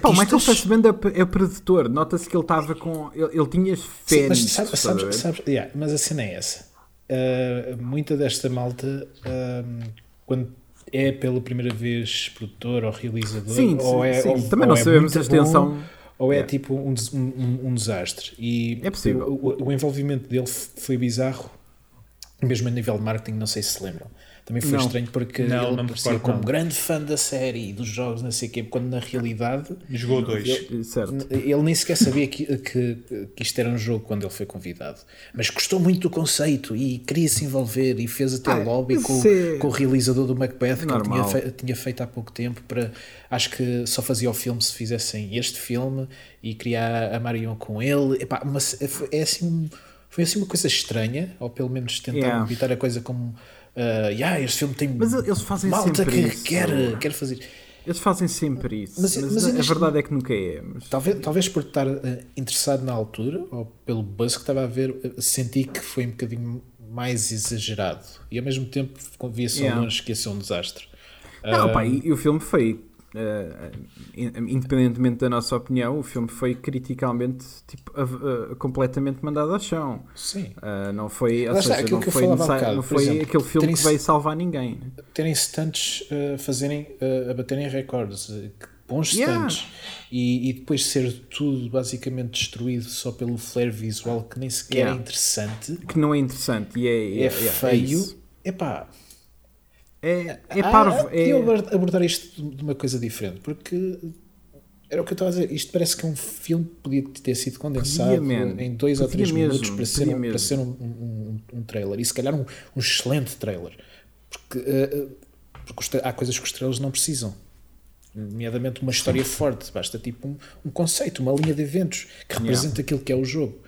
C: Pá, o Michael. Fassbender é o produtor. Nota-se que ele estava com. Ele, ele tinha fé
A: Sim, mas sabes, sabes, sabes- yeah, mas a cena é essa. Uh, muita desta malta, um, quando é pela primeira vez produtor ou realizador,
C: Sim,
A: ou é,
C: sim.
A: ou-
C: Também
A: ou
C: não
A: é
C: sabemos a extensão.
A: bom, ou é tipo um, um- um- desastre. E
C: É possível.
A: O, o- o envolvimento dele foi bizarro. Mesmo a nível de marketing, não sei se se lembram. Também foi
C: Não.
A: estranho porque
B: Não,
A: ele
B: não
A: como
B: não.
A: grande fã da série e dos jogos, não sei o quê, quando na realidade
B: Jogou dois.
C: Certo.
A: ele nem sequer sabia que, que, que isto era um jogo quando ele foi convidado. Mas gostou muito do conceito e queria se envolver e fez até
C: Ah,
A: lobby com,
C: é-
A: com o realizador do Macbeth que ele tinha, fe- tinha feito há pouco tempo para acho que só fazia o filme se fizessem este filme e queria a Marion com ele. Epá, uma- é assim um- foi assim uma coisa estranha, ou pelo menos tentar
C: Yeah.
A: evitar a coisa como ah, yeah, este filme tem
C: Mas eles fazem
A: malta
C: sempre
A: que
C: isso.
A: quer, quer fazer.
C: Eles fazem sempre isso.
A: Mas-
C: Mas,
A: mas
C: a, verdade é que nunca é. Mas...
A: Talvez, talvez por estar eh, interessado na altura, ou pelo buzz que estava a ver, eh, senti que foi um bocadinho mais exagerado. E ao mesmo tempo via-se
C: Yeah.
A: longe que ia ser um desastre.
C: Não, pá, e, e o filme foi, independentemente da nossa opinião, o filme foi criticalmente tipo, completamente mandado ao chão.
A: Sim.
C: Ah, não foi, ou seja,
A: aquilo
C: não foi, não foi
A: exemplo,
C: aquele filme que veio salvar ninguém.
A: Terem stunts a fazerem, eh, a baterem recordes, eh, que bons
C: Yeah.
A: e, e depois ser tudo basicamente destruído só pelo flare visual que nem sequer
C: Yeah.
A: é interessante,
C: Que não é interessante e é,
A: é,
C: é, é
A: feio.
C: isso.
A: Epá,
C: É, é
A: Ah,
C: parvo.
A: podia
C: É,
A: abordar- abordar isto de uma coisa diferente, porque era o que eu estava a dizer. Isto parece que é um filme que podia ter sido condensado
C: Podia,
A: em dois ou
C: Podia
A: três
C: mesmo,
A: minutos para ser, um, para ser um, um, um trailer. E se calhar um, um excelente trailer. Porque, eh, porque há coisas que os trailers não precisam. Nomeadamente uma história forte. Basta tipo um, um conceito, uma linha de eventos que representa aquilo que é o jogo.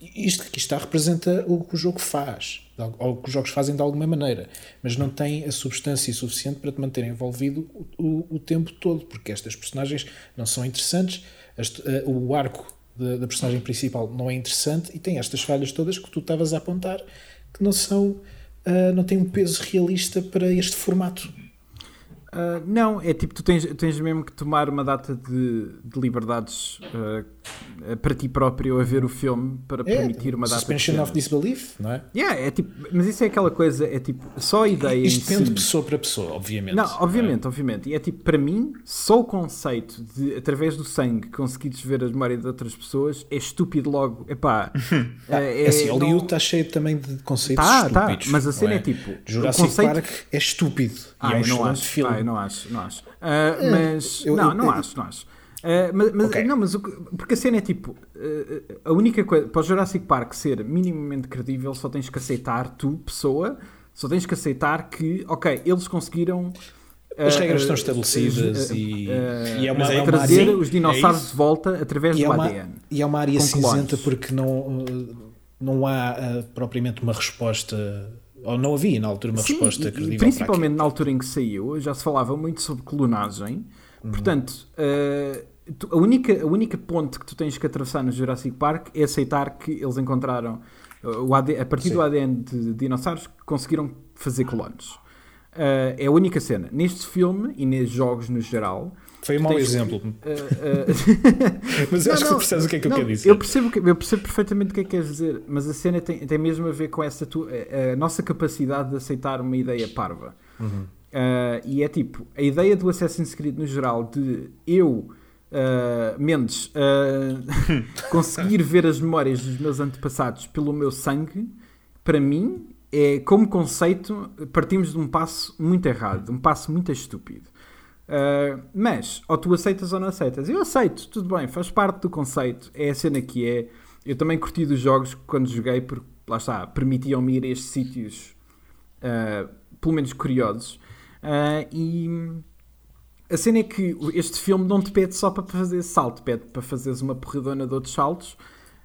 A: E Isto que aqui está representa o que o jogo faz, ou que os jogos fazem de alguma maneira, mas não tem a substância suficiente para te manter envolvido o, o- o tempo todo, porque estas personagens não são interessantes, este- eh, o arco da, da personagem principal não é interessante e tem estas falhas todas que tu estavas a apontar que não são, ah, não têm um peso realista para este formato.
C: ah, não, é tipo, tu tens, tens mesmo que tomar uma data de, de liberdades ah, para ti próprio a ver o filme para
A: É,
C: permitir uma data de
A: suspension of
C: cenas.
A: disbelief, não é?
C: Yeah, é tipo, mas isso é aquela coisa, é tipo, só a ideia
A: Isto depende
C: si.
A: de pessoa para pessoa, obviamente.
C: Não,
A: é?
C: obviamente, obviamente. E é tipo, para mim, só o conceito de, através do sangue, conseguires ver a memória de outras pessoas é estúpido logo. Epá, é,
A: É assim,
C: não-
A: Hollywood está cheio também de conceitos
C: Tá, tá,
A: estúpidos.
C: mas a cena
A: não
C: é tipo,
A: Jurassic
C: o conceito-
A: Park é estúpido.
C: Ah,
A: e é um
C: não acho.
A: filme.
C: Ah, não acho, não acho. Ah, mas,
A: eu-
C: não,
A: eu-
C: não
A: eu-
C: acho, não acho. Ah, mas, mas-
A: Ok.
C: não, mas o que- porque a cena é tipo, ah, a única coisa, para o Jurassic Park ser minimamente credível, só tens que aceitar, tu, pessoa, só tens que aceitar que, ok, eles conseguiram.
A: As
C: ah,
A: regras estão estabelecidas e, e é uma,
B: é
A: é uma
C: trazer
A: área,
C: os dinossauros
B: é
C: de volta através
A: e é
C: do
A: uma,
C: ADN.
A: e é uma área cinzenta
C: clones.
A: porque não, uh, não há uh, propriamente uma resposta, ou não havia na altura uma
C: Sim,
A: resposta credível
C: principalmente na altura em que saiu, já se falava muito sobre clonagem.
A: Uhum.
C: Portanto, eh, tu- a, única, a única ponte que tu tens que atravessar no Jurassic Park é aceitar que eles encontraram, eh, o AD, a partir
A: Sim.
C: do ADN de dinossauros, conseguiram fazer clones. Eh, é a única cena. Neste filme e nos jogos no geral.
A: Foi um mau
C: tens que-
A: exemplo.
C: eh, eh,
A: Mas
C: Não,
A: acho que tu percebes o que é que eu
C: não,
A: quero dizer.
C: Eu percebo, eu percebo perfeitamente o que é que queres dizer, mas a cena tem, tem mesmo a ver com essa tu- a, a nossa capacidade de aceitar uma ideia parva.
A: Uhum.
C: Ah, e é tipo, a ideia do Assassin's Creed no geral de eu, ah, Mendes, ah, conseguir ver as memórias dos meus antepassados pelo meu sangue, para mim, é como conceito, partimos de um passo muito errado, de um passo muito estúpido. Uh, mas, ou tu aceitas ou não aceitas. Eu aceito, tudo bem, faz parte do conceito. É a cena que é. Eu também curti dos jogos quando joguei, porque lá está, permitiam-me ir a estes sítios, uh, pelo menos curiosos. Uh, e a cena é que este filme não te pede só para fazer salto, pede para fazeres uma porradona de outros saltos.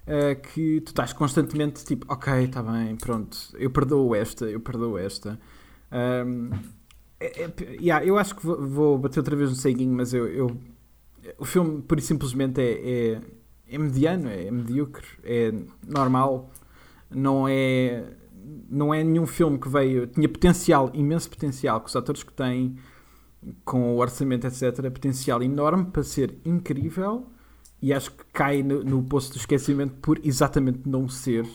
C: uh, que tu estás constantemente tipo, ok, está bem, pronto, eu perdoo esta, eu perdoo esta. Um, é- é- yeah, eu acho que vou, vou bater outra vez no ceguinho, mas eu, eu- o filme, por e simplesmente, é, é, é mediano, é, medíocre, é normal, não é, não é nenhum filme que veio. Tinha potencial, imenso potencial, com os atores que tem, com o orçamento, etc., potencial enorme para ser incrível, e acho que cai no, no poço do esquecimento por exatamente não ser.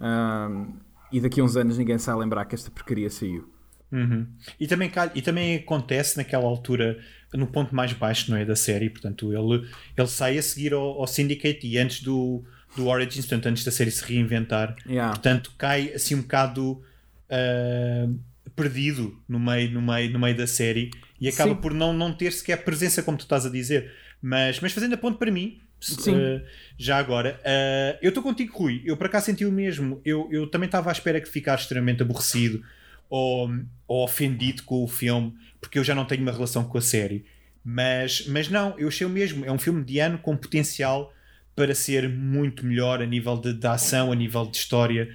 C: Um, e daqui a uns anos ninguém se vai lembrar que esta porcaria saiu.
B: Uhum. E, também, e também acontece naquela altura, no ponto mais baixo não é, da série, portanto, ele, ele sai a seguir ao, ao Syndicate e antes do, do Origins, portanto, antes da série se reinventar,
C: Yeah.
B: portanto, cai assim um bocado uh, perdido no meio, no, meio, no meio da série e acaba
C: Sim.
B: por não, não ter sequer presença, como tu estás a dizer. Mas, mas fazendo a ponto para mim, uh, já agora, uh, eu estou contigo, Rui. Eu para cá senti o mesmo. Eu, eu também estava à espera que ficasse extremamente aborrecido ou, ou ofendido com o filme, porque eu já não tenho uma relação com a série. Mas, mas não, eu achei o mesmo. É um filme mediano com potencial para ser muito melhor a nível de, de ação, a nível de história.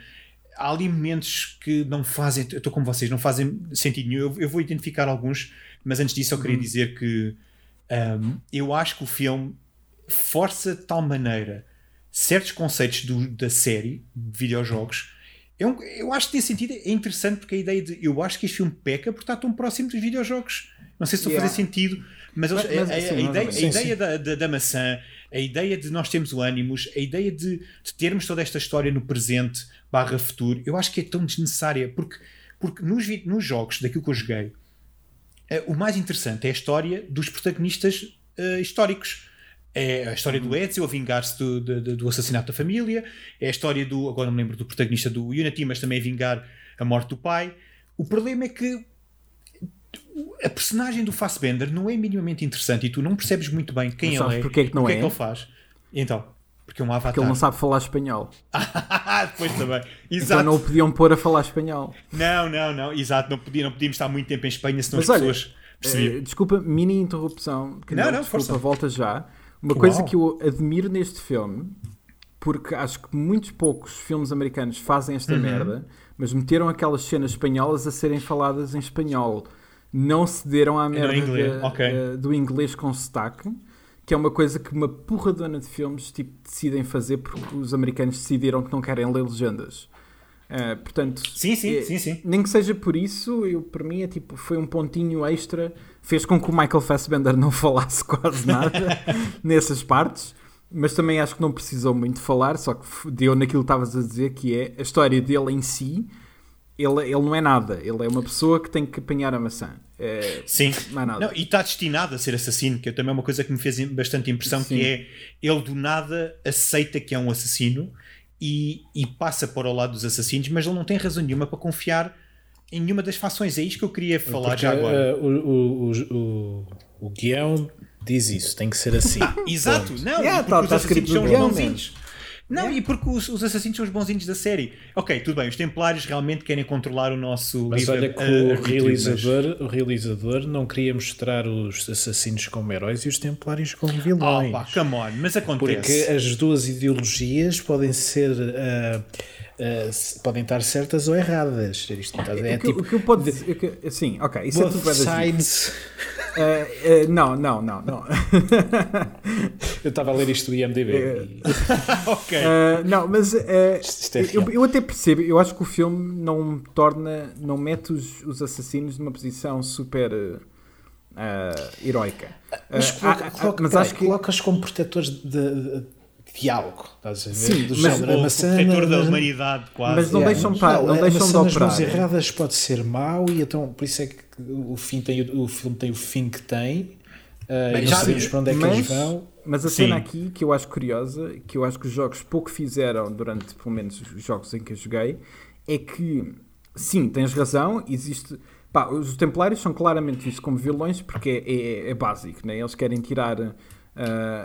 B: Há ali momentos que não fazem, eu estou com vocês, não fazem sentido nenhum. Eu, eu vou identificar alguns, mas antes disso eu queria dizer que um, eu acho que o filme força de tal maneira certos conceitos do- da série de videojogos. Eu, eu acho que tem sentido, é interessante porque a ideia de. Eu acho que este filme peca por estar tão próximo dos videojogos. Não sei se estou a
C: Yeah.
B: fazer sentido, mas,
C: Mas- mas,
B: a, a-
C: sim,
B: a ideia, a ideia. Da, da, da maçã, a ideia de nós termos o ânimos, a ideia de, de termos toda esta história no presente barra futuro, eu acho que é tão desnecessária porque, porque nos, nos jogos daquilo que eu joguei, eh, o mais interessante é a história dos protagonistas eh, históricos. É a história do Ezio a vingar-se do, do, do- do assassinato da família, é a história do. Agora não me lembro do protagonista do Unity, mas também a vingar a morte do pai. O problema é que a personagem do Fassbender não é minimamente interessante e tu não percebes muito bem quem ele é.
C: porque é que não
B: o que
C: é?
B: é que ele faz. Então, porque é um avatar.
C: Porque ele não sabe falar espanhol.
B: Depois também.
C: Então
B: Exato.
C: não o podiam pôr a falar espanhol.
B: Não, não, não, exato. Não, podia, não podíamos estar muito tempo em Espanha senão
C: Mas
B: as
C: olha,
B: pessoas percebiam.
C: Eh, desculpa, mini interrupção. Que
B: Não,
C: não,
B: não,
C: desculpa,
B: força.
C: volta já. Uma
B: Uau.
C: coisa que eu admiro neste filme, porque acho que muitos poucos filmes americanos fazem esta
B: Uhum.
C: merda, mas meteram aquelas cenas espanholas a serem faladas em espanhol. Não cederam à merda
B: inglês,
C: da-
B: ok.
C: da- do inglês com sotaque, que é uma coisa que uma porradona de filmes tipo, decidem fazer porque os americanos decidiram que não querem ler legendas. Eh, portanto,
B: Sim, sim,
C: é-
B: sim, sim.
C: nem que seja por isso, eu, para mim é tipo, foi um pontinho extra, fez com que o Michael Fassbender não falasse quase nada nessas partes, mas também acho que não precisou muito falar, só que deu naquilo que estavas a dizer, que é a história dele em si, ele, ele não é nada, ele é uma pessoa que tem que apanhar a maçã. É,
B: Sim.
C: não é nada.
B: Não, e está destinado a ser assassino, que é também uma coisa que me fez bastante impressão,
C: Sim.
B: que é ele do nada aceita que é um assassino e, e passa para o lado dos assassinos, mas ele não tem razão nenhuma para confiar em nenhuma das fações. É isto que eu queria falar
A: Porque
B: já agora.
A: eh, o, o, o, o, o guião diz isso, tem que ser assim.
B: Exato, não,
C: Yeah, tá-
B: os
C: tá
B: assassinos
C: escrito
B: são os bonzinhos. Não, e porque os, os assassinos são os bonzinhos da série. Ok, tudo bem, os templários realmente querem controlar o nosso
A: Mas
B: livre
A: olha que
B: eh,
A: o realizador, o realizador não queria mostrar os assassinos como heróis e os templários como vilões.
B: Oh, pá, come on, mas acontece.
A: Porque as duas ideologias podem ser. ah, ah, se- podem estar certas ou erradas. Isto está- é
C: o, que,
A: tipo.
C: o que eu posso dizer, que- sim, ok, isso é tudo
A: sides.
C: Eh, eh, não, não, não, não.
A: Eu estava a ler isto do IMDB.
B: ok.
C: Uh, não, mas uh,
A: é
C: eu, eu até percebo, eu acho que o filme não torna, não mete os, os assassinos numa posição super uh, uh, heroica.
A: Mas,
C: Uh,
A: coloca,
C: há-
A: coloca-
C: mas
A: peraí,
C: acho que
A: colocas como protetores de diálogo. Estás a ver?
C: Sim,
A: Do
C: mas
A: género,
B: o,
A: a
B: o
A: maçã
B: protetor
A: na-
B: da humanidade, quase.
C: Mas não deixam
A: mas
C: estar- não
A: a
C: deixam de operar.
A: erradas pode ser mau e então por isso é que o, fim tem, o, o filme tem o fim que tem.
B: Bem,
A: e
B: já-
A: não sabemos para onde é que
C: mas,
A: eles vão.
C: mas a
B: Sim.
C: cena aqui que eu acho curiosa, que eu acho que os jogos pouco fizeram durante, pelo menos, os jogos em que eu joguei, é que, sim, tens razão, existe. Pá, os Templários são claramente vistos como vilões porque é, é- é básico, né? eles querem tirar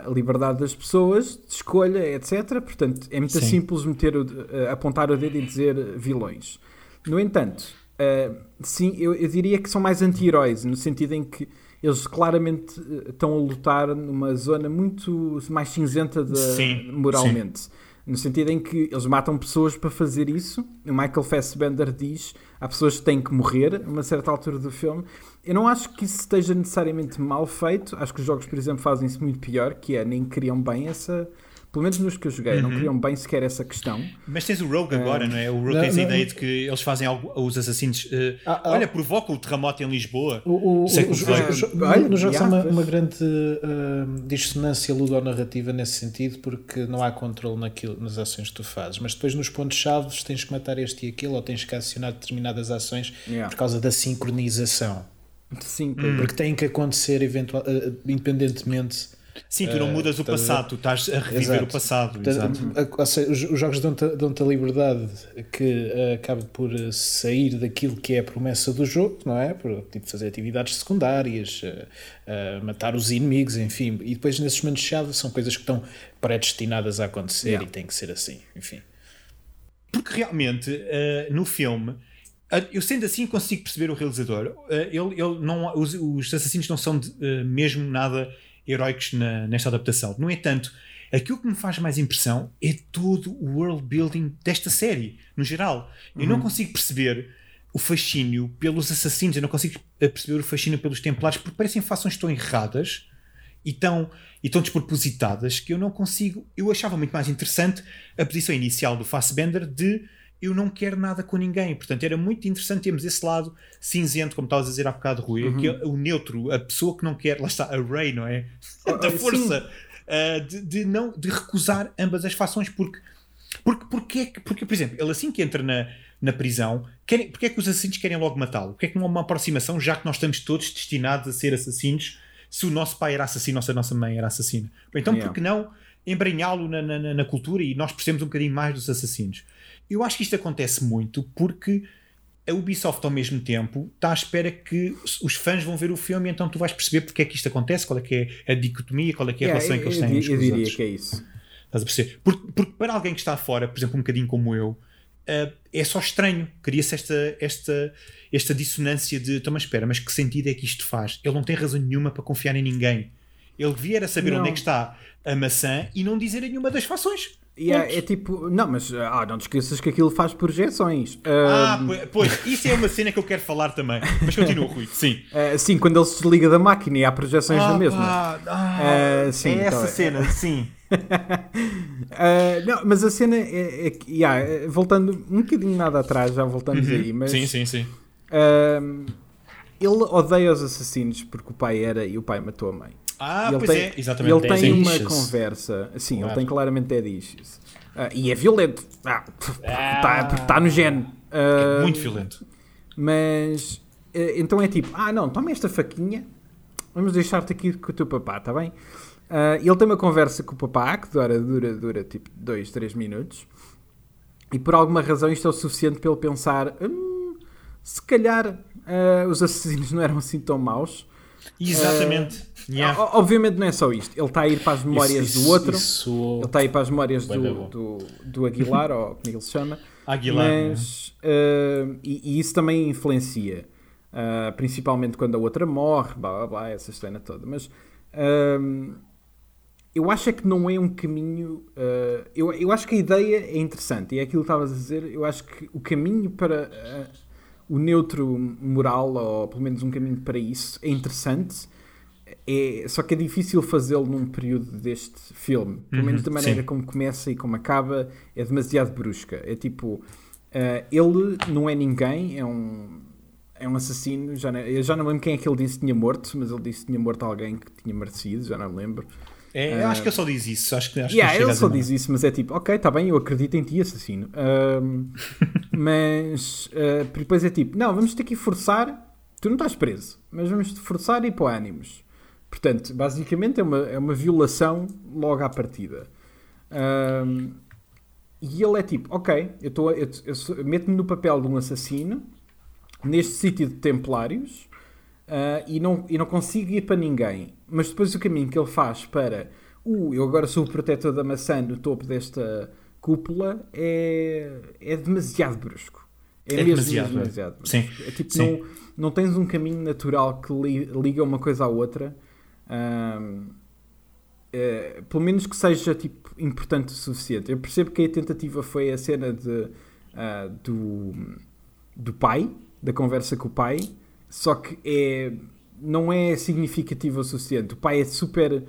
C: a liberdade das pessoas, de escolha, etc. Portanto, é muito
A: Sim.
C: simples meter o, ah, apontar o dedo e dizer vilões. No entanto, ah, sim, eu, eu diria que são mais anti-heróis, no sentido em que eles claramente eh, estão a lutar numa zona muito mais cinzenta de-
B: Sim,
C: moralmente. No sentido em que eles matam pessoas para fazer isso. O Michael Fassbender diz há pessoas que têm que morrer a uma certa altura do filme. Eu não acho que isso esteja necessariamente mal feito. Acho que os jogos, por exemplo, fazem isso muito pior, que é nem criam bem essa. Pelo menos nos que eu joguei,
B: Uhum.
C: não criam bem sequer essa questão.
B: Mas tens o Rogue agora, não é? O Rogue
A: Não,
B: tens a
A: não.
B: ideia de que eles fazem algo, os assassinos. eh,
A: Ah, ah.
B: olha, provocam o terremoto em Lisboa.
A: O, o,
B: Século
A: os-
C: Olha,
A: nos jogos há uma, uma grande ah, dissonância ludonarrativa nesse sentido porque não há controle naquilo, nas ações que tu fazes, mas depois nos pontos-chave tens que matar este e aquilo ou tens que acionar determinadas ações
C: Yeah.
A: por causa da sincronização
C: Sim,
B: Hum.
A: porque têm que acontecer eventual, independentemente
B: Sim, tu não
A: Uh,
B: mudas o passado, tu estás a reviver
A: Exato.
B: o passado.
A: Portanto,
B: Exato.
A: os, os jogos dão-te dão-te a liberdade que eh, acaba por eh, sair daquilo que é a promessa do jogo, não é? Por tipo, fazer atividades secundárias, eh, eh, matar os inimigos, enfim. E depois nesses momentos-chave são coisas que estão predestinadas a acontecer
C: Yeah.
A: e tem que ser assim, enfim.
B: Porque realmente, eh, no filme, eh, eu sendo assim consigo perceber o realizador. Eh, ele, ele não, os, os assassinos não são de- eh, mesmo nada heróicos na- nesta adaptação. No entanto, aquilo que me faz mais impressão é todo o world building desta série, no geral. Eu não consigo perceber o fascínio pelos assassinos, eu não consigo perceber o fascínio pelos templários, porque parecem fações tão erradas e tão, e tão despropositadas que eu não consigo. Eu achava muito mais interessante a posição inicial do Fassbender de eu não quero nada com ninguém. Portanto, era muito interessante termos esse lado cinzento, como estavas a dizer há bocado, Rui, que é o neutro, a pessoa que não quer, lá está, a Ray, não é? Da
C: sim.
B: força uh, de, de não, de recusar ambas as fações, porque, porque, porque, é que- porque, por exemplo, ele assim que entra na, na prisão, querem, porque é que os assassinos querem logo matá-lo? Porque é que não há uma aproximação, já que nós estamos todos destinados a ser assassinos, se o nosso pai era assassino ou se a nossa mãe era assassina? Então,
C: Yeah.
B: por que não embrenhá-lo na, na, na- cultura e nós percebemos um bocadinho mais dos assassinos? Eu acho que isto acontece muito porque a Ubisoft ao mesmo tempo está à espera que os- fãs vão ver o filme e então tu vais perceber porque é que isto acontece, qual é que é a dicotomia, qual é que é a
C: Yeah,
B: relação que
C: eu,
B: eles
C: eu
B: têm
C: di-
B: uns
C: eu
B: os
C: diria
B: outros.
C: que é isso.
B: Estás a perceber? Porque, porque para alguém que está fora, por exemplo, um bocadinho como eu, eh, é só estranho. Cria-se esta, esta, esta dissonância de então, mas espera, mas que sentido é que isto faz? Ele não tem razão nenhuma para confiar em ninguém. Ele devia era saber
C: Não.
B: onde é que está a maçã e não dizer a nenhuma das fações.
C: Yeah,
B: Ponto.
C: é tipo, não, mas ah, não te esqueças que aquilo faz projeções.
B: Ah,
C: Ah,
B: pois, isso é uma cena que eu quero falar também. Mas continua, Rui. Sim.
C: ah, sim, quando ele se desliga da máquina e há projeções da mesma.
B: ah,
C: Ah, sim,
B: é essa
C: então,
B: cena, sim.
C: Ah, não, mas a cena é, é que, yeah, voltando um bocadinho nada atrás, já voltamos aí, mas
B: Uhum. Sim, sim, sim.
C: ele odeia os assassinos porque o pai era e o pai matou a mãe.
B: Ah,
C: ele
B: pois
C: tem,
B: é, exatamente.
C: Ele tem
A: Dead
C: uma conversa, sim, ele
A: Claro.
C: tem claramente dead issues. Ah, e é violento, ah, porque está no gene.
B: É
C: Ah,
B: muito violento.
C: Mas eh, então é tipo, ah não, toma esta faquinha, vamos deixar-te aqui com o teu papá, está bem? Ah, ele tem uma conversa com o papá que dura, dura, dura tipo 2, 3 minutos e por alguma razão isto é o suficiente para ele pensar, "Hum, se calhar ah, os assassinos não eram assim tão maus.
B: Exatamente. Yeah.
C: O- Obviamente não é só isto, ele está a ir para as memórias
A: Isso-
C: do outro,
A: isso-
C: ele está a ir para as memórias do, do, do Aguilar, ou como é ele se chama.
B: Aguilar.
C: Mas, uh, e, e isso também influencia, uh, principalmente quando a outra morre, blá blá blá, essa cena toda. Mas eu acho é que não é um caminho. uh, eu, eu acho que a ideia é interessante e é aquilo que estavas a dizer. Eu acho que o caminho para uh, o neutro moral, ou pelo menos um caminho para isso, é interessante. É, só que é difícil fazê-lo num período deste filme. Pelo
B: Uhum,
C: menos da maneira
B: sim.
C: como começa e como acaba, é demasiado brusca. É tipo, eh, ele não é ninguém, é um, é um assassino. Já não, eu já não lembro quem é que ele disse que tinha morto, mas ele disse que tinha morto alguém que tinha merecido, já não me lembro.
B: É, eu acho que ele só diz isso. Acho que, acho
C: Yeah,
B: que
C: ele só diz isso, mas é tipo, ok, está bem, eu acredito em ti, assassino. Ahm, mas ah, depois é tipo, não, vamos ter que forçar. Tu não estás preso, mas vamos te forçar e o ânimos. Portanto, basicamente é uma, é uma violação logo à partida. Ahm, e ele é tipo, ok, eu, a- eu, eu meto-me no papel de um assassino neste sítio de templários ah, e, não, e não consigo ir para ninguém. Mas depois o caminho que ele faz para uh, eu agora sou o protetor da maçã no topo desta cúpula é, é demasiado brusco. É,
B: É
C: mesmo
B: demasiado,
C: demasiado,
B: é.
C: demasiado brusco.
B: Sim,
C: É tipo,
B: sim.
C: não, não tens um caminho natural que li- liga uma coisa à outra. Ahm, eh, pelo menos que seja tipo, importante o suficiente. Eu percebo que a tentativa foi a cena de, ah, do, do pai, da conversa com o pai, só que é, não é significativo o suficiente. O pai é super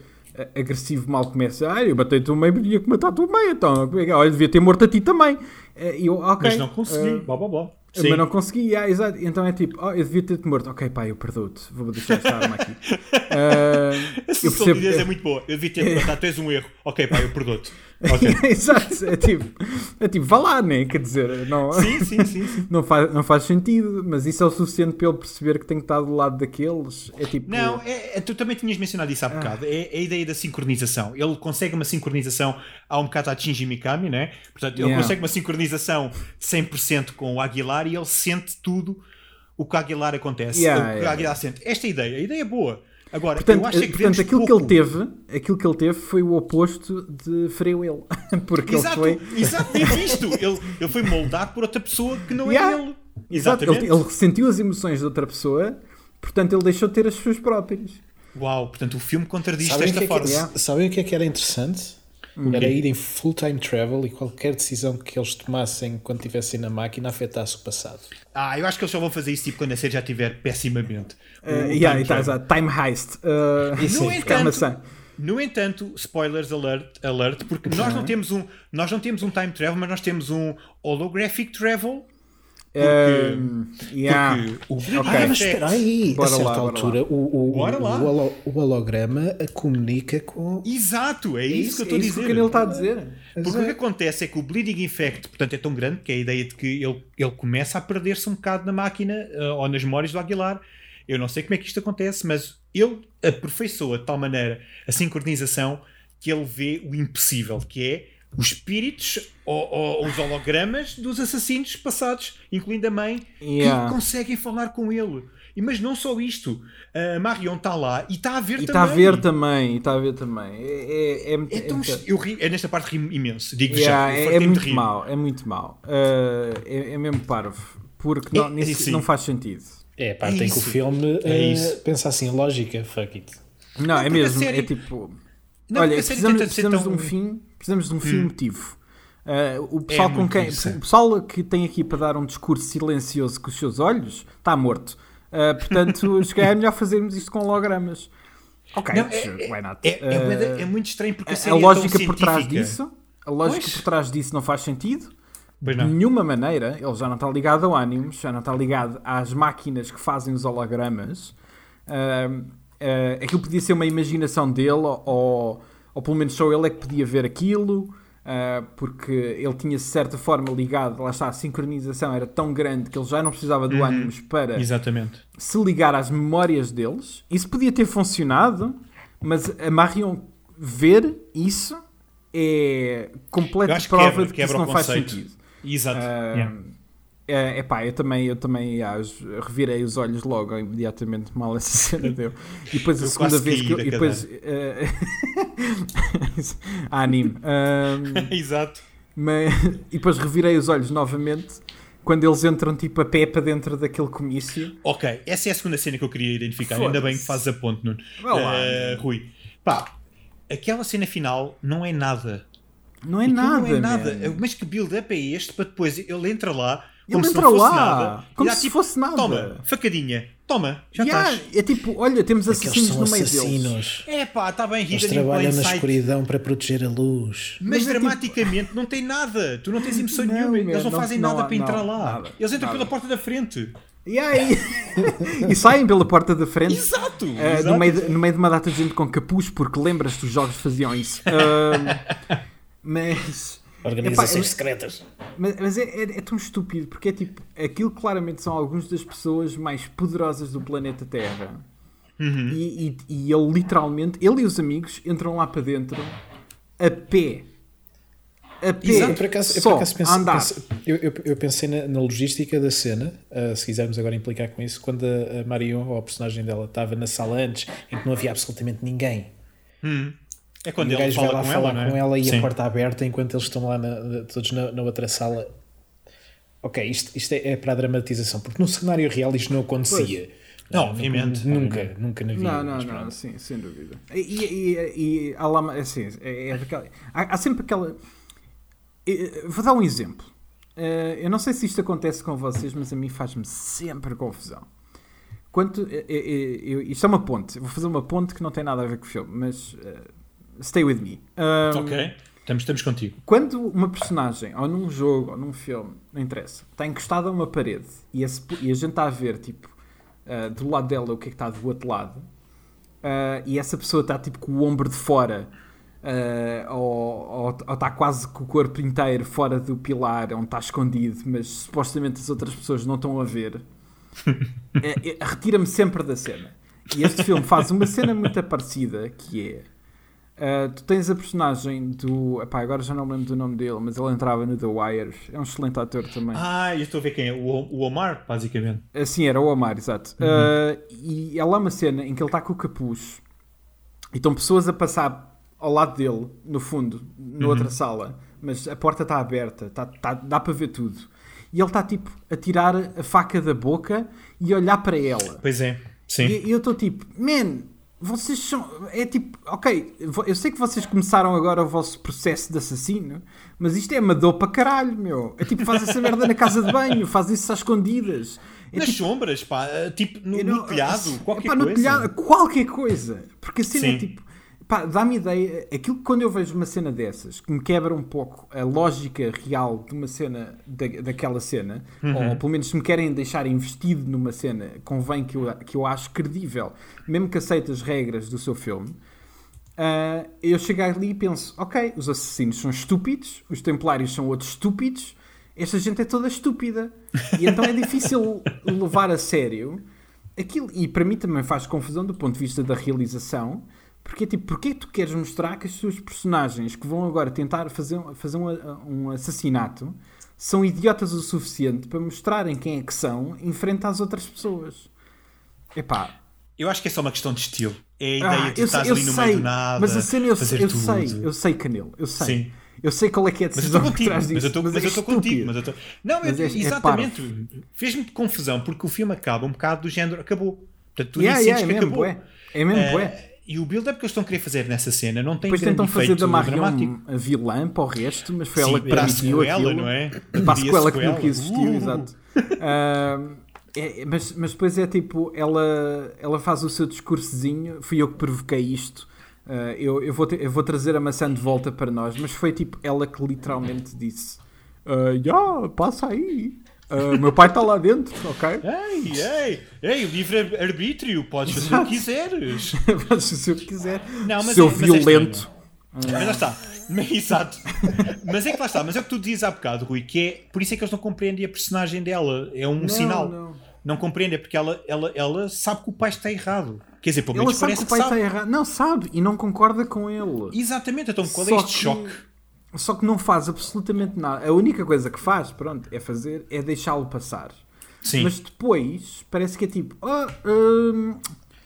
C: agressivo, mal começa. Ah, eu o meio, tinha que matar a tua mãe, então. Olha, devia ter morto a ti também. Eh, eu, ok,
B: Mas não consegui.
C: ah,
B: blá blá blá. Sim.
C: mas não consegui, ah, exato. Então é tipo, oh, eu devia ter-te morto. Ok, pai, eu perdoo-te. Vou deixar esta arma aqui. Ah, Eu percebo-
B: é muito boa. Eu devia ter perguntado, tens um erro. Ok, pá, eu perdoo-te. Ok.
C: Exato, é tipo, é tipo, vá lá, né? Quer dizer, não,
B: sim, sim, sim, sim.
C: não, faz, não faz sentido, mas isso é o suficiente para ele perceber que tem que estar do lado daqueles. É tipo,
B: Não, é- é- tu também tinhas mencionado isso há bocado. É, é a ideia da sincronização. Ele consegue uma sincronização há um bocado a Shinji Mikami, né? Portanto, ele
C: Yeah.
B: consegue uma sincronização 100% com o Aguilar e ele sente tudo o que o Aguilar acontece.
C: Yeah,
B: o que o
C: yeah.
B: Aguilar sente. Esta é ideia. A ideia é boa. Agora,
C: Portanto,
B: eu acho é que
C: portanto
B: vemos
C: aquilo
B: pouco.
C: que ele teve, aquilo que ele teve foi o oposto de Freu ele. Porque
B: Exato,
C: ele foi.
B: exato, é visto. Ele, ele foi moldado por outra pessoa que não
C: Yeah.
B: é ele.
C: Exato,
B: Exatamente.
C: ele, ele sentiu as emoções de outra pessoa, portanto ele deixou de ter as suas próprias.
B: Uau, portanto o filme contradiz
A: Sabem
B: desta
A: é
B: forma.
A: que,
C: Yeah.
A: sabem o que é que era interessante?
C: Hum.
A: Era ir em full-time travel e qualquer decisão que eles tomassem quando estivessem na máquina afetasse o passado.
B: Ah, eu acho que eles só vão fazer isso tipo quando a série já estiver pessimamente. O-
C: Uh,
B: o
C: yeah,
B: time
C: e tá, exato, time heist. Uh,
B: No
C: sim,
B: entanto,
C: calma, sim.
B: No entanto, spoilers alert, alert porque nós não temos um, nós não temos um time travel, mas nós temos um holographic travel.
C: Um, yeah.
B: Porque o Bleeding
C: Ok.
A: Ah, mas
B: Effect-
A: espera aí, a
C: Bora
A: certa
C: lá,
A: altura o, o, o, o holograma comunica com.
B: Exato, é, isso, que eu estou
C: é
B: a
C: isso que
B: dizer.
C: Canelo está a dizer.
B: Porque o que acontece é que o Bleeding Effect, portanto, é tão grande que é a ideia de que ele, ele começa a perder-se um bocado na máquina uh, ou nas memórias do Aguilar. Eu não sei como é que isto acontece, mas ele aperfeiçoa de tal maneira a sincronização que ele vê o impossível, que é os espíritos ou, ou os hologramas dos assassinos passados, incluindo a mãe,
C: Yeah.
B: que conseguem falar com ele. E, mas não só isto, a Marion está lá e está a ver
C: E
B: também.
C: está a ver também, e está a ver também. É, é, é,
B: É tão
C: é-
B: eu ri, é nesta parte ri imenso, digo
C: Yeah,
B: já.
C: é, é
B: de
C: muito
B: rir.
C: mau, é muito mau. Uh, é, é mesmo parvo. Porque não,
B: É-
C: nisso
B: sim.
C: não faz sentido.
A: É, pá,
B: É
A: tem que
B: isso.
A: o filme
B: É
A: eh,
B: isso.
A: pensa assim, lógica, fuck it.
C: Não, é
B: porque a
C: mesmo,
B: série-
C: é tipo.
B: Não,
C: olha, precisamos, precisamos de
B: tão- Hum.
C: um fim, precisamos de um fim emotivo. Uh, o pessoal com
B: muito
C: quem,
B: é.
C: o pessoal que tem aqui para dar um discurso silencioso com os seus olhos está morto. Uh, portanto, se calhar é melhor fazermos isto com hologramas. Ok,
B: Não, é-
C: sure, why not?
B: É, é,
C: Uh,
B: bué- é muito estranho porque a,
C: a,
B: série
C: a
B: é tão
C: lógica por trás
B: científica.
C: disso, a lógica
B: Pois.
C: por trás disso não faz sentido.
B: Pois
C: De
B: não.
C: nenhuma maneira, ele já não está ligado ao Animus, já não está ligado às máquinas que fazem os hologramas. Ahm, ah, aquilo podia ser uma imaginação dele, ou, ou pelo menos só ele é que podia ver aquilo, ah, porque ele tinha de certa forma ligado, lá está, a sincronização era tão grande que ele já não precisava do Animus para
B: Exatamente.
C: se ligar às memórias deles. Isso podia ter funcionado, mas a Marion ver isso é completa prova
B: quebra,
C: de que isso não faz sentido.
B: Exato.
C: Ah,
B: Yeah.
C: É, epá, eu também, eu também ah, revirei os olhos logo imediatamente mal essa cena deu. E depois a
B: Eu
C: segunda vez que eu, e depois ah, anime.
B: Exato.
C: mas, e depois revirei os olhos novamente quando eles entram tipo a pé para dentro daquele comício.
B: Ok, essa é a segunda cena que eu queria identificar. Ainda bem que fazes a ponte, Nuno. Ah, Rui. Pá, aquela cena final não é nada.
C: Não é
B: Aquilo
C: nada,
B: não é nada.
C: man.
B: Mas que build-up é este para depois ele entra lá
C: Ele
B: como se
C: entra
B: não fosse
C: lá,
B: nada.
C: como
B: e
C: se
B: tipo,
C: fosse nada.
B: Toma, facadinha. Toma, já
C: Yeah,
B: estás.
C: é tipo, olha, temos assassinos
A: são
C: no meio deles.
A: assassinos.
B: É pá, está bem,
A: Eles
B: in plain
A: trabalham na escuridão para proteger a luz.
B: Mas,
C: Mas é tipo-
B: dramaticamente não tem nada. Tu não tens emoção
C: Não,
B: nenhuma. Eles não,
C: não-
B: fazem
C: não
B: nada para entrar
C: não,
B: lá.
C: nada,
B: Eles entram
C: nada.
B: pela porta da frente.
C: E aí? e saem pela porta da frente.
B: Exato.
C: Uh,
B: exato.
C: no, meio de, no meio de uma data de gente com capuz, porque lembras que os jogos faziam isso. Um, mas,
A: Organizações
C: Epá,
A: secretas.
C: mas, mas é, é- é tão estúpido, porque é tipo, aquilo claramente são algumas das pessoas mais poderosas do planeta Terra.
B: Uhum.
C: E, e- e ele literalmente, ele e os amigos entram lá para dentro a pé. A pé.
A: Exato, eu por acaso, eu
C: só,
A: por acaso pensei,
C: a andar.
A: pensei- eu, eu- eu pensei na, na logística da cena, uh, se quisermos agora implicar com isso, quando a, a Marion, ou a personagem dela, estava na sala antes, em que não havia absolutamente ninguém.
B: É quando
A: e o
B: ele
A: gajo vai
B: fala
A: lá
B: com
A: falar
B: ela, não é?
A: com ela e
B: Sim.
A: a porta aberta enquanto eles estão lá na- todos na, na outra sala. Ok, isto, isto é, é para a dramatização, porque no cenário real isto não acontecia.
B: Não,
A: Uh,
B: obviamente,
A: Nunca,
B: obviamente.
A: nunca na vida.
C: Não, não, não, sim, sem dúvida. E, e, e, há lá, assim, é, é há, há sempre aquela. Vou dar um exemplo. Eh, eu não sei se isto acontece com vocês, mas a mim faz-me sempre confusão. Quanto, eh, eh, eh, eu- isto é uma ponte. Vou fazer uma ponte que não tem nada a ver com o filme, mas stay with me. Um,
B: Ok, estamos, estamos contigo.
C: quando uma personagem, ou num jogo, ou num filme, não interessa, está encostada a uma parede e, esse- e a gente está a ver, tipo, ah, do lado dela o que é que está do outro lado, uh, e essa pessoa está tipo com o ombro de fora uh, ou, está quase com o corpo inteiro fora do pilar onde está escondido, mas supostamente as outras pessoas não estão a ver, é, é, retira-me sempre da cena. E este filme faz uma cena muito parecida que é. Uh, tu tens a personagem do. Epá, agora já não me lembro do nome dele, mas ele entrava no The Wire. É um excelente ator também.
B: Ah, eu estou a ver quem é. O, o Omar, basicamente.
C: Assim era, o Omar, exato. Uhum. Uh, e ela há uma cena em que ele está com o capuz e estão pessoas a passar ao lado dele, no fundo, na uhum. outra sala, mas a porta está aberta, tá, tá, dá para ver tudo. E ele está tipo a tirar a faca da boca e a olhar para ela.
B: Pois é, sim.
C: E, e eu estou tipo, man, vocês são. É tipo, ok, eu sei que vocês começaram agora o vosso processo de assassino, mas isto é amador para caralho, meu. É tipo, faz essa merda na casa de banho, faz isso às escondidas. É
B: Nas
C: tipo,
B: sombras, pá, tipo no, não, no telhado, qualquer pá,
C: no
B: coisa. Telhado,
C: qualquer coisa. Porque a cena é tipo dá-me ideia, aquilo que quando eu vejo uma cena dessas, que me quebra um pouco a lógica real de uma cena, da, daquela cena, uhum. ou pelo menos se me querem deixar investido numa cena, convém que eu, que eu acho credível, mesmo que aceite as regras do seu filme, uh, eu chego ali e penso, ok, os assassinos são estúpidos, os templários são outros estúpidos, esta gente é toda estúpida. E então é difícil levar a sério aquilo, e para mim também faz confusão do ponto de vista da realização, porque, tipo, porquê tu queres mostrar que as suas personagens que vão agora tentar fazer, fazer um, um assassinato são idiotas o suficiente para mostrarem quem é que são em frente às outras pessoas? Epá.
B: Eu acho que é só uma questão de estilo. É a ideia ah, de estás ali no
C: sei,
B: meio do nada.
C: Mas a cena eu, eu sei, eu sei, Canelo, eu sei. Sim. Eu sei qual é que é a decisão mas
B: eu disso. Mas eu estou é contigo. Mas eu tô... Não, mas é, é exatamente. É Fez-me confusão porque o filme acaba um bocado do género. Acabou. Portanto, tu yeah, yeah,
C: é
B: que
C: mesmo,
B: acabou.
C: É, é mesmo, é.
B: E o build-up que eles estão a querer fazer nessa cena não tem
C: Depois tentam fazer da Marion a vilã para o resto, mas foi
B: Sim,
C: ela que
B: para a sequela, aquilo. não é?
C: Para a sequela que nunca existiu, uh. exato. Uh, é, mas, mas depois é tipo, ela, ela faz o seu discursozinho, fui eu que provoquei isto. Uh, eu, eu, vou ter, eu vou trazer a maçã de volta para nós, mas foi tipo ela que literalmente disse: uh, yeah, passa aí. Uh, meu pai está lá dentro, ok?
B: Ei, ei, ei, livre-arbítrio, podes fazer o que quiseres.
C: podes fazer o que quiser. Não, mas Seu é, violento.
B: Mas, é mas lá está. Exato. mas é que lá está. Mas é o que tu dizes há bocado, Rui, que é por isso é que eles não compreendem a personagem dela. É um
C: não,
B: sinal.
C: Não.
B: não compreende, é porque ela, ela, ela sabe que o pai está errado. Quer dizer, pelo menos
C: ela
B: parece
C: sabe que o pai
B: que
C: está errado. Não, sabe, e não concorda com ele.
B: Exatamente, então qual é este que... choque?
C: Só que não faz absolutamente nada. A única coisa que faz, pronto, é fazer, é deixá-lo passar.
B: Sim.
C: Mas depois parece que é tipo, oh, hum,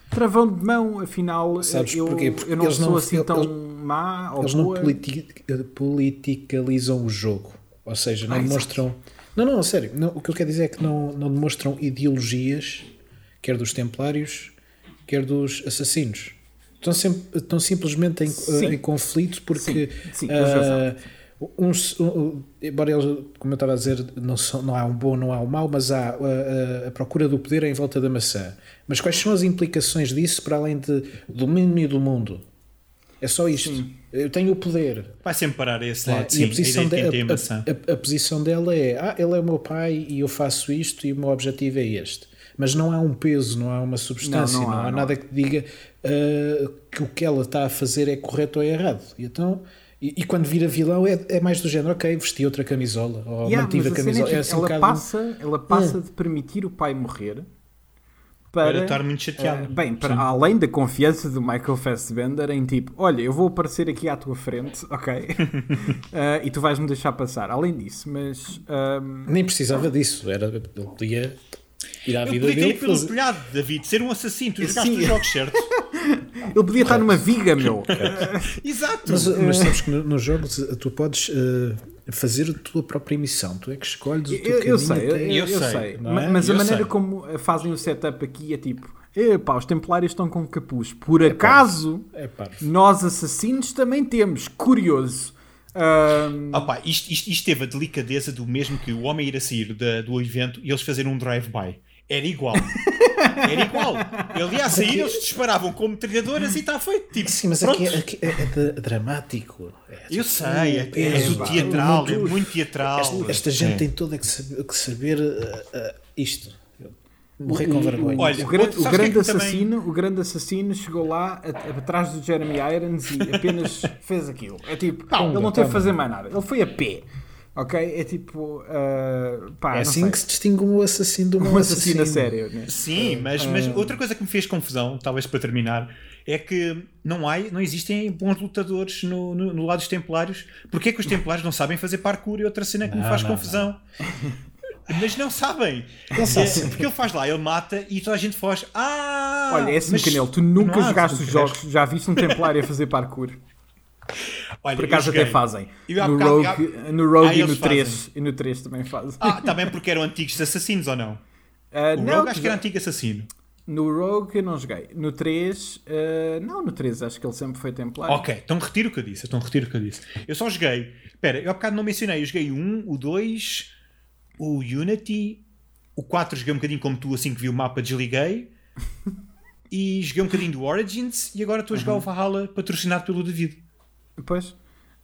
C: travão de mão, afinal,
A: Sabes
C: eu,
A: porquê? Porque
C: eu não sou
A: não,
C: assim tão eles, má ou
A: Eles
C: boa.
A: não politi politicalizam o jogo. Ou seja, não ah, demonstram. Exatamente. Não, não, sério. Não, o que eu quero dizer é que não, não demonstram ideologias, quer dos templários, quer dos assassinos estão, sempre, estão simplesmente em, em conflito porque
C: sim, sim, uh,
A: uns, um, embora eles, como eu estava a dizer, não, são, não há um bom, não há um mau, mas há a, a, a, procura do poder em volta da maçã. Mas quais são as implicações disso para além de domínio do mundo? É só isto. Sim. Eu tenho o poder.
B: Vai sempre parar esse lado.
A: É, sim, e a posição, de, a, a, a, posição dela é: ah, ele é o meu pai e eu faço isto e o meu objetivo é este mas não há um peso, não há uma substância, não, não, não há, há, nada que diga uh, que o que ela está a fazer é correto ou é errado. E então. E, e, quando vira vilão é, é, mais do género, ok, vesti outra camisola ou
C: yeah,
A: mantive a camisola. É,
C: assim ela, um passa, ela passa é. de permitir o pai morrer para,
B: para estar muito chateado.
C: Uh, bem, para, além da confiança do Michael Fassbender em tipo, olha, eu vou aparecer aqui à tua frente, ok? uh, e tu vais-me deixar passar. Além disso, mas. Um...
A: Nem precisava disso, era, ele podia
B: Ir à vida podia dele. pelo fazer... telhado, David, ser um assassino, tu jogaste os jogos certos.
C: Ele podia estar numa viga, meu.
B: Exato.
A: Mas, mas sabes que nos no jogos tu podes uh, fazer a tua própria emissão. Tu é que escolhes o teu eu,
C: eu sei,
A: até...
C: eu, eu, sei. sei. É? Mas eu a maneira sei. como fazem o setup aqui é tipo. Epá, os templários estão com capuz. Por acaso,
A: é
C: nós assassinos também temos. Curioso. Um...
B: Opa, isto, isto, isto, teve a delicadeza do mesmo que o homem ir a sair da, do evento e eles fazerem um drive-by. Era igual. Era igual. Ele ia a sair, aqui... eles disparavam com metralhadoras e está feito. Tipo,
A: Sim, mas aqui, aqui, é, é, dramático.
B: É, Eu sei, é, é, é, é teatral, muito, é muito teatral.
A: Esta, esta gente tem toda que saber, que saber uh, uh, isto. Morrer com vergonha.
B: Olha,
C: O, gran-
B: outro-
C: o grande
B: que é que também-
C: assassino, o grande assassino chegou lá atrás do Jeremy Irons e apenas fez aquilo. É tipo, ele não teve de fazer mais nada. Ele foi a pé. Ok? É tipo. ah, pá,
A: é
C: não
A: assim
C: sei.
A: que se distingue um assassino de um,
C: um assassino
A: assassino
C: a sério. né?
B: Sim, mas, mas outra coisa que me fez confusão, talvez para terminar, é que não, há, não existem bons lutadores no, no, no lado dos Templários. Porquê que os Templários não sabem fazer parkour e outra cena que me
A: Não,
B: faz
A: não,
B: confusão? Mas não sabem.
A: Não sabem.
B: É, porque ele faz lá, ele mata e toda a gente foge. Ah!
C: Olha, é assim,
B: mas
C: Canelo, tu nunca
B: há
C: jogaste os jogos, já viste um Templário a fazer parkour?
B: Olha,
C: Por acaso até fazem.
B: Há
C: No Rogue, no Rogue
B: Ah,
C: e no 3.
B: fazem.
C: E no 3 também fazem.
B: Ah, também porque eram antigos assassinos ou não?
C: Ah,
B: O
C: não,
B: Rogue acho que era antigo assassino.
C: No Rogue eu não joguei. No 3, ah, não, no 3 acho que ele sempre foi Templário.
B: Ok, então retiro o que eu disse. Então retiro o que eu disse. Eu só joguei. Espera, eu há bocado não mencionei. Eu joguei o 1, o 2, o Unity, o 4 joguei um bocadinho como tu, assim que vi o mapa desliguei. E joguei um bocadinho do Origins e agora estou a jogar o Valhalla patrocinado pelo David.
C: Depois.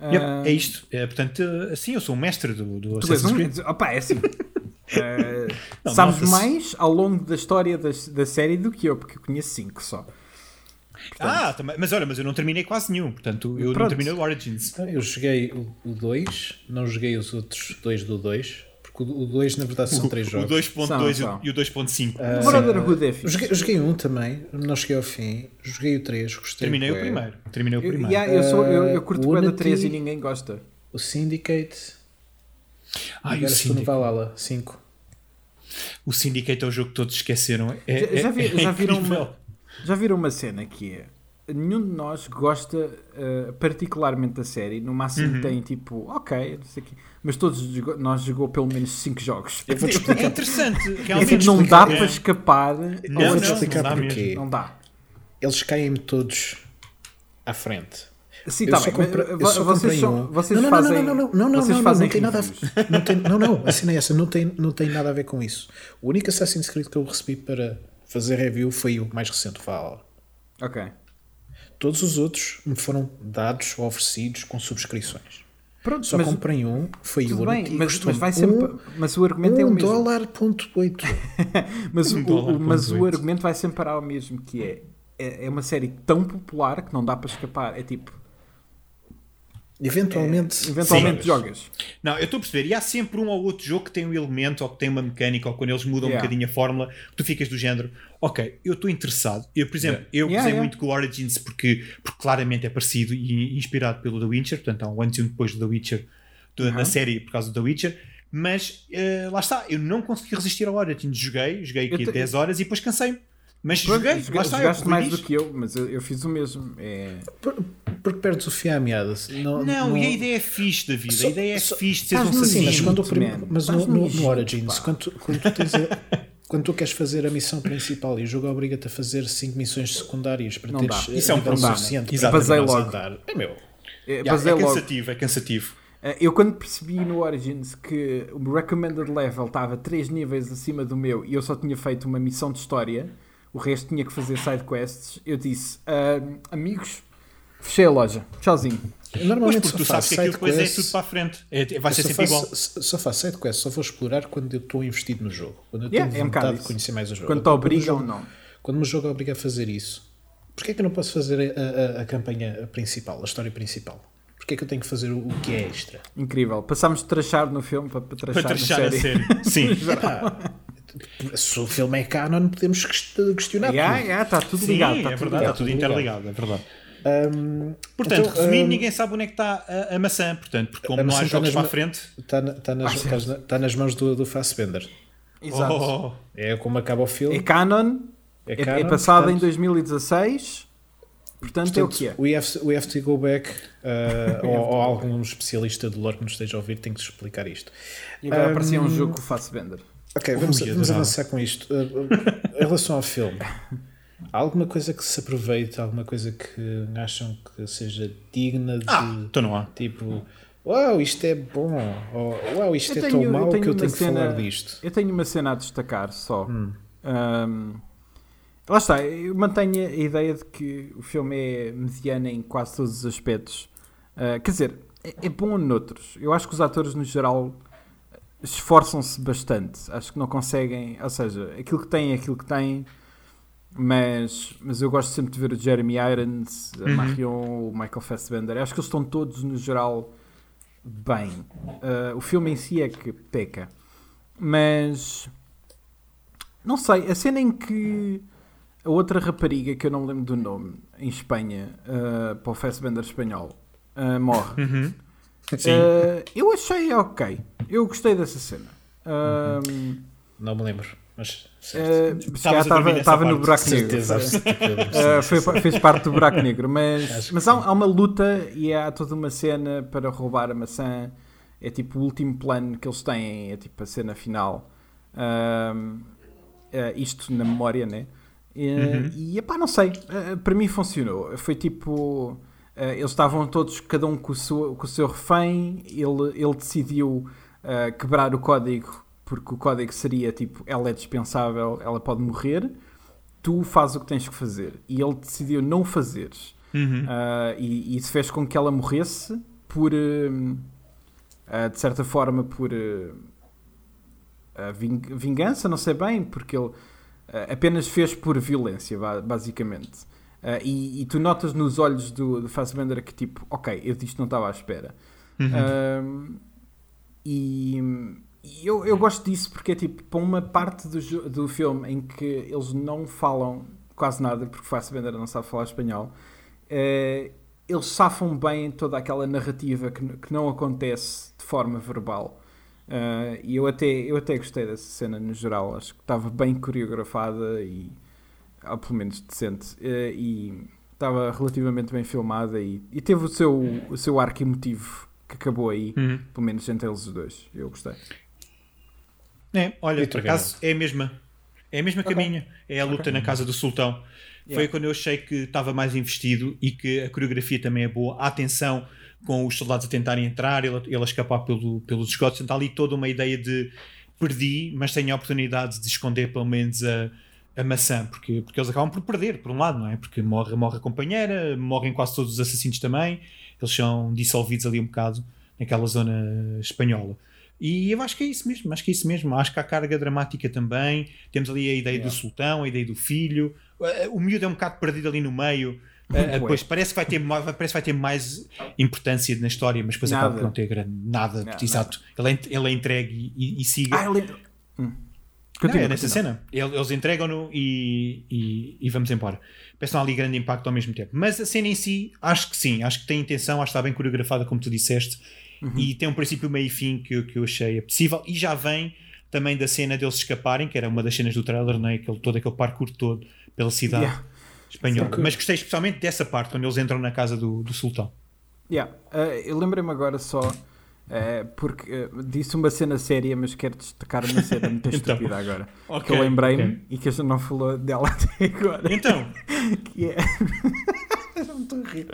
B: Yep,
C: ah,
B: é isto. É, portanto, assim, eu sou o mestre do, do
C: Tu és
B: Assassin's
C: um.
B: Creed.
C: Opa, é assim. Ah,
B: Não,
C: sabes
B: nota-se.
C: mais ao longo da história das- da série do que eu, porque eu conheço 5 só.
B: Ah, também, mas olha, mas eu não terminei quase nenhum. Portanto, eu não
C: Pronto.
B: terminei o Origins.
A: Então, Eu joguei o 2, não joguei os outros dois do 2, porque o 2 na verdade são três
B: O
A: jogos.
B: 2.2 e
C: São,
B: o- e o 2.5.
C: O Brotherhood é
A: Eu
C: fixe.
A: joguei, eu joguei um também, não cheguei ao fim. Joguei o 3, gostei.
B: Terminei o primeiro. Terminei o
C: Eu,
B: primeiro.
C: yeah, eu, sou, eu, eu
A: Uh,
C: curto
A: o
C: da
A: Unity-
C: 3 e ninguém gosta.
A: O Syndicate.
B: Ah, e o
A: agora no
B: Syndicate.
A: Valhalla, 5.
B: O Syndicate é o jogo que todos esqueceram. É,
C: Já, já,
B: é-
C: vi-
B: é
C: já viram uma, já viram uma cena que é nenhum de nós gosta uh, particularmente da série, no
B: Uhum.
C: máximo tem tipo, ok, não sei o quê, mas todos nós jogou pelo menos 5 jogos.
A: Eu vou-te
B: É
A: explicar.
B: interessante.
C: É
B: Realmente
C: tipo, não
A: explicar,
C: dá
A: é.
C: para escapar.
B: Não, não,
A: vou-te
B: não
A: explicar
B: dá
A: porquê.
B: mesmo.
C: Não dá.
A: Eles caem-me todos à frente.
C: Sim, tá bem.
A: só
C: vocês são, vocês
A: não, não,
C: fazem.
A: não, não, não, não, não,
C: vocês
A: não,
C: fazem
A: não tem nada a. Não, tem, não, não, a cena é essa, não tem, não tem nada a ver com isso. O único Assassin's Creed que eu recebi para fazer review foi o mais recente, Valhalla.
C: Ok.
A: Todos os outros me foram dados ou oferecidos com subscrições.
C: Pronto,
A: Só
C: mas
A: comprei um, foi o
C: bem, mas, mas vai sempre. mas o argumento é o
A: um
C: mesmo.
A: dólar ponto oito.
C: Mas,
B: Um
C: o,
B: dólar
C: o- mas o argumento vai sempre parar ao mesmo, que é, é é uma série tão popular que não dá para escapar. É tipo,
A: Eventualmente,
C: eventualmente
B: Sim.
C: jogas.
B: Não, eu estou a perceber. E há sempre um ou outro jogo que tem um elemento ou que tem uma mecânica ou quando eles mudam
C: Yeah.
B: um bocadinho a fórmula, tu ficas do género, ok, eu estou interessado. Eu, por exemplo, eu
C: Yeah,
B: gostei
C: yeah.
B: muito com o Origins porque, porque claramente é parecido e inspirado pelo The Witcher, portanto há um antes e um depois do The Witcher, do- na
C: Uhum.
B: série por causa do The Witcher. Mas eh, lá está, eu não consegui resistir ao Origins. Joguei, joguei
C: Eu
B: aqui
C: te-
B: 10 horas e depois cansei-me. Mas
C: Pronto,
B: joguei,
C: joga-
B: lá está,
C: jogaste
B: eu
C: mais do que eu, mas eu, eu fiz o mesmo. É...
A: Por- porque perdes o fio à meada. Não,
B: Não, e a ideia é fixe, David.
A: Só-
B: a ideia é
A: só-
B: fixe de seres um
A: mas, quando o
C: Egito,
A: prim-
C: man.
A: mas no,
C: no
A: no- Origins, quando, tu- quando, tu tens a- quando tu queres fazer a missão principal e o jogo obriga-te a fazer 5 missões secundárias para
C: Não
A: teres
C: dá.
A: eh,
B: Isso é um problema.
A: suficiente
B: Exato.
A: para
C: Basei
A: poderes
C: logo.
A: andar. É meu.
C: É,
B: Yeah, é
C: logo.
B: cansativo, é cansativo.
C: Eh, Eu quando percebi no Origins que o recommended level estava 3 níveis acima do meu e eu só tinha feito uma missão de história, o resto tinha que fazer side quests, eu disse, "Ah, amigos, fechei a loja, tchauzinho.
A: Normalmente
B: porque
A: só
B: tu sabes que aquilo depois é tudo para a frente. É- vai ser
A: só
B: sempre igual.
A: faço, s- só faço sidequests, só vou explorar quando eu estou investido no jogo. Quando eu
C: Yeah,
A: tenho
C: é um
A: vontade de
C: isso.
A: conhecer mais o jogo.
C: Quando te
A: Quando o
C: obrigam,
A: jogo-
C: não.
A: Quando o jogo obriga a fazer isso, porquê é que eu não posso fazer a, a- a campanha principal, a história principal? Porquê é que eu tenho que fazer o, o que é extra?
C: Incrível. Passámos de trachar no filme para, para trachar,
B: Para trechar
C: na
B: a
C: série.
B: série. Sim.
A: Ah, se o filme é canon, podemos quest- questionar
C: Yeah,
A: tudo.
C: yeah, está tudo
B: Sim,
C: ligado.
B: é
C: Está
B: verdade,
C: tudo
B: está
C: ligado.
B: tudo interligado, é verdade.
A: Ahm,
B: Portanto,
A: Então,
B: resumindo,
A: hum,
B: ninguém sabe onde é que está a, a maçã. Portanto, porque como não há jogos
A: nas
B: para a frente.
A: Está na- está nas,
C: Ah,
A: está na- está nas mãos do, do Fassbender.
C: Exato.
B: Oh,
A: É como acaba o filme.
C: É canon,
A: É,
C: é, é
A: canon,
C: passado em
A: portanto-
C: 2016, portanto, é o que é.
A: We have, we have to go back, uh, ou, ou algum especialista de lore que nos esteja a ouvir tem que explicar isto.
C: E agora um
A: Hum,
C: jogo com o Fassbender.
A: Ok, vamos,
B: Ui,
A: vamos avançar com isto. Uh, em relação ao filme, há alguma coisa que se aproveite, alguma coisa que acham que seja digna de
B: Ah, então não há.
A: tipo, uau, isto é bom, ou uau, isto
C: Eu
A: é
C: tenho-
A: tão mau que eu tenho que
C: cena-
A: falar disto.
C: Eu tenho uma cena a destacar só.
A: Hum.
C: Ahm, lá está, eu mantenho a ideia de que o filme é mediano em quase todos os aspectos. Ah, quer dizer, é, é bom noutros. Eu acho que os atores, no geral, esforçam-se bastante. Acho que não conseguem. Ou seja, aquilo que têm é aquilo que têm. Mas, mas eu gosto sempre de ver o Jeremy Irons, a
B: Uhum.
C: Marion, o Michael Fassbender. Acho que eles estão todos, no geral, bem. Uh, o filme em si é que peca. Mas. Não sei, a cena em que a outra rapariga, que eu não me lembro do nome, em Espanha, uh, para o Fassbender espanhol, uh, morre.
B: Uhum. Sim.
C: Uh, eu achei ok. Eu gostei dessa cena. Um,
A: Não me lembro, mas certo.
C: uh, estava
B: nessa
C: no buraco negro. Uh, foi- fez parte do buraco negro, mas, mas há, há uma luta e há toda uma cena para roubar a maçã. É tipo o último plano que eles têm, é tipo a cena final. Uh, isto na memória, né? E,
B: Uhum.
C: e epá, não sei, uh, para mim funcionou. Foi tipo. eles estavam todos, cada um com o seu, com o seu refém. Ele, ele decidiu quebrar o código, porque o código seria tipo: ela é dispensável, ela pode morrer tu fazes o que tens que fazer. E ele decidiu não o fazeres.
B: Uhum.
C: Ah, e, e isso fez com que ela morresse por, hum, ah, de certa forma, por ah, ving- vingança, não sei bem, porque ele apenas fez por violência, ba- basicamente. E, e tu notas nos olhos do, do Fassbender que tipo, ok, eu disto não estava à espera.
B: Uhum.
C: Um, e e eu, eu gosto disso porque é tipo, para uma parte do, do filme em que eles não falam quase nada, porque o Fassbender não sabe falar espanhol, eh, eles safam bem toda aquela narrativa que, que não acontece de forma verbal. Eh, e eu até, eu até gostei dessa cena no geral, acho que estava bem coreografada e, ou pelo menos decente, eh, e estava relativamente bem filmada e, e teve o seu, o seu arco emotivo que acabou aí,
B: Uhum.
C: pelo menos entre eles os dois. Eu gostei.
B: É, olha, por acaso é a mesma. É a mesma caminho. É a luta na casa do sultão. Foi
C: Yeah.
B: quando eu achei que estava mais investido e que a coreografia também é boa. A atenção com os soldados a tentarem entrar, ele, ele a escapar pelo, pelos esgotos. Então, ali toda uma ideia de perdi, mas tenho a oportunidade de esconder pelo menos a, a maçã, porque, porque eles acabam por perder, por um lado, não é? Porque morre, morre a companheira, morrem quase todos os assassinos também, eles são dissolvidos ali um bocado naquela zona espanhola. E eu acho que é isso mesmo, acho que é isso mesmo. Acho que há carga dramática também. Temos ali a ideia do sultão, a ideia do filho. Uh, O miúdo é um bocado perdido ali no meio. Uh, depois
C: é.
B: parece que vai ter, mais- parece que vai ter mais importância na história, mas depois
C: Nada.
B: acaba por não ter grande nada.
C: Não,
B: exato. Ele é, ele é entregue e, e, siga.
C: Ah, ele... Hum.
B: Não,
C: Continua,
B: é nessa cena. Ele- Eles entregam-no e, e, e vamos embora. Não há ali grande impacto ao mesmo tempo. Mas a cena em si, acho que sim. Acho que tem intenção, acho que está bem coreografada, como tu disseste.
C: Uhum.
B: E tem um princípio, meio e fim que, eu- que eu achei possível. E já vem também da cena deles escaparem, que era uma das cenas do trailer, não é? aquele, todo aquele parkour todo pela cidade
C: Yeah.
B: espanhola.
A: Sim.
B: Mas gostei especialmente dessa parte, quando eles entram na casa do, do sultão.
C: Yeah. Uh, eu lembrei-me agora só, uh, porque uh, disse uma cena séria, mas quero destacar uma cena muito
B: Então.
C: estúpida agora.
B: Ok,
C: que eu lembrei-me
B: ok.
C: e que a gente não falou dela até agora.
B: Então,
C: que é... Já me estou a rir.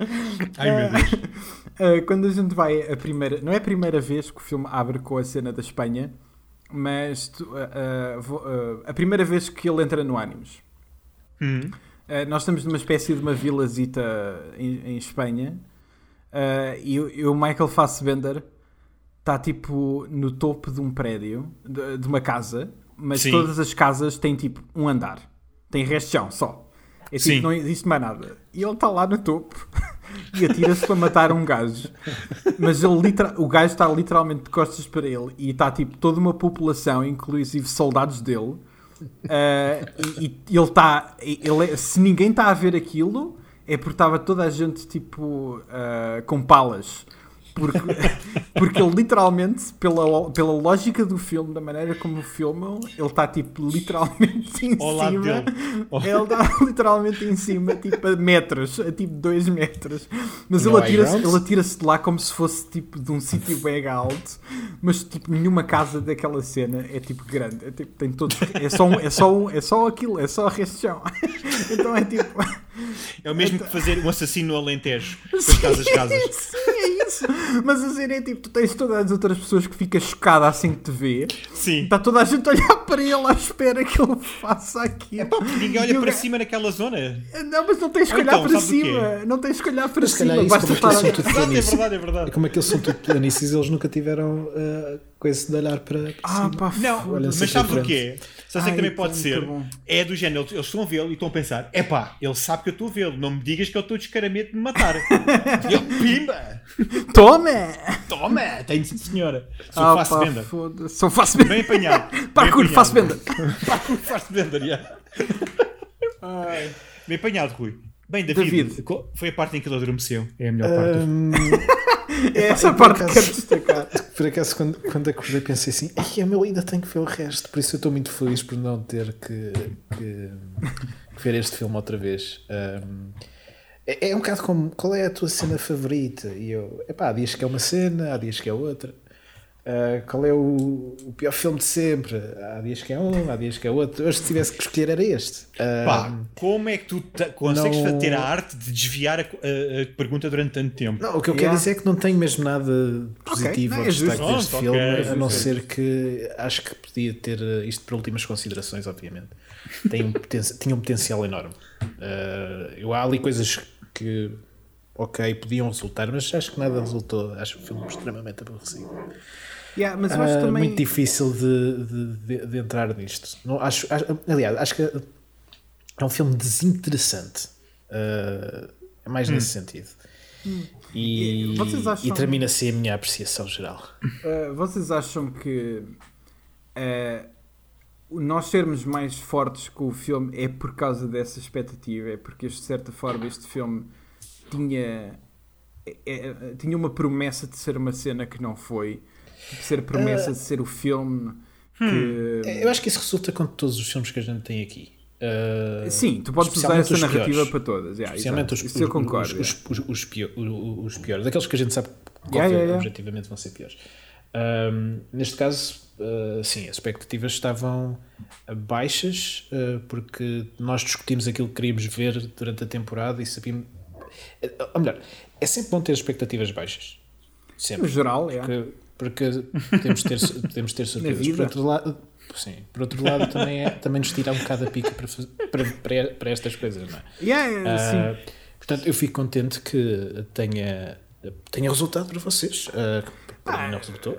B: ai meu Deus.
C: Uh, quando a gente vai a primeira. Não é a primeira vez que o filme abre com a cena da Espanha, mas tu- uh, uh, a primeira vez que ele entra no Animus.
B: Hum,
C: Uh, nós estamos numa espécie de uma vilazita em, em Espanha e, o- e o Michael Fassbender está tipo no topo de um prédio, de, de uma casa, mas
B: Sim.
C: todas as casas têm tipo um andar, tem resto de chão só. É tipo,
B: Sim.
C: não existe mais nada. E ele está lá no topo e atira-se para matar um gajo. Mas ele literal- o gajo está literalmente de costas para ele e está tipo toda uma população, inclusive soldados dele. Uh, e, e ele está. Ele, é- se ninguém está a ver aquilo, é porque estava toda a gente tipo uh, com palas. Porque, porque ele literalmente, pela, pela lógica do filme, da maneira como o filmam, ele está tipo literalmente em
B: lado
C: cima.
B: dele.
C: Ele está literalmente em cima, tipo a metros, a tipo 2 metros. Mas
A: No
C: ele atira-se ele atira de lá como se fosse tipo de um sítio bem alto, mas tipo nenhuma casa daquela cena é tipo grande. É, tipo, tem todos, é, só, um- é, só, um- é só aquilo, é só a chão. Então é tipo.
B: É o mesmo que fazer um assassino no Alentejo, as casas casas.
C: Sim, é isso. Mas a cena é tipo, tu tens todas as outras pessoas que ficam chocadas assim que te vê.
B: Sim.
C: Está toda a gente a olhar para ele à espera que ele faça aquilo.
B: É pá, porque ninguém olha
C: o
B: para cima naquela zona.
C: Não, mas não tens que olhar
B: então,
C: para cima. Não tens que olhar para
A: Mas
C: cima.
A: calhar isso
C: Basta
A: como
C: estar
A: tudo
B: É verdade, é verdade, é verdade.
A: Como aqueles são tudo planícies, eles nunca tiveram uh, coisa de olhar para, para
C: Ah,
A: cima.
C: pá,
B: Não, mas sabes o quê? É
C: Ai,
B: que também pode
C: tá
B: ser?
C: bom.
B: É do género, eles estão a vê-lo e estão a pensar: epá, ele sabe que eu estou a vê-lo, não me digas que eu estou descaramento de me matar. e eu, pimba!
C: Toma!
B: Toma! Tenho sim, senhora. Sou
C: Ah,
B: faço
C: pá,
B: venda.
C: Sou faço venda.
B: Bem apanhado.
C: Parkour, faço venda.
B: Parkour, faço venda, já. Bem apanhado, Rui. Bem, David,
C: David.
B: foi a parte em que ele adormeceu. É a melhor parte.
A: Hum,
C: É essa
A: Eu,
C: parte que quero destacar.
A: por acaso, quando, quando acordei, pensei assim: Ai, meu, ainda tenho que ver o resto. Por isso, eu estou muito feliz por não ter que, que- que ver este filme outra vez. Hum, é, é um bocado como: qual é a tua cena favorita? E eu, epá, há dias que é uma cena, há dias que é outra. Ah, qual é o, o pior filme de sempre? Há dias que é um, há dias que é outro. Hoje, se tivesse que escolher, era este. Ah,
B: Pá, como é que tu consegues
A: não-
B: ter a arte de desviar a, a- a pergunta durante tanto tempo?
A: Não, o que eu
C: Yeah.
A: quero dizer é que não tenho mesmo nada positivo
C: é justo.
A: destaque deste filme,
B: ok,
A: a
B: justo,
A: não
B: é
A: ser que acho que podia ter uh, isto para últimas considerações, obviamente. Tem um poten- tinha um potencial enorme. Uh, eu, há ali coisas que, ok, podiam resultar, mas acho que nada resultou. Acho o filme extremamente aborrecido.
C: Yeah, mas eu acho
A: Ah,
C: também.
A: Muito difícil de, de- de- de entrar nisto. Não, acho, acho- aliás, acho que é um filme desinteressante. Uh, é mais nesse sentido. E,
C: E vocês acham-
A: e termina assim a minha apreciação geral.
C: Uh, vocês acham que uh, nós sermos mais fortes com o filme é por causa dessa expectativa? É porque, de certa forma, este filme tinha, é- é- tinha uma promessa de ser uma cena que não foi, ser a promessa de ser o filme que.
A: Eu acho que isso resulta com todos os filmes que a gente tem aqui. Uh,
C: Sim, tu podes usar essa narrativa
A: piores.
C: para todas. yeah,
A: Especialmente os, os-
C: concordo.
A: os,
C: yeah.
A: os, os, piores, daqueles que a gente sabe que
C: Yeah,
A: objetivamente vão ser piores. Um, neste caso, uh, sim, as expectativas estavam baixas uh, porque nós discutimos aquilo que queríamos ver durante a temporada e sabíamos. Ou melhor, é sempre bom ter expectativas baixas.
C: No
A: Sempre.
C: geral, yeah.
A: Porque, porque podemos ter, podemos ter surpresas. Por outro lado, sim, por outro lado também, é, também nos tira um bocado a pica para, para, para, para estas coisas, não é?
C: Yeah, sim.
A: Ah, portanto, eu fico contente que tenha, tenha resultado para vocês. ah, que para mim não resultou.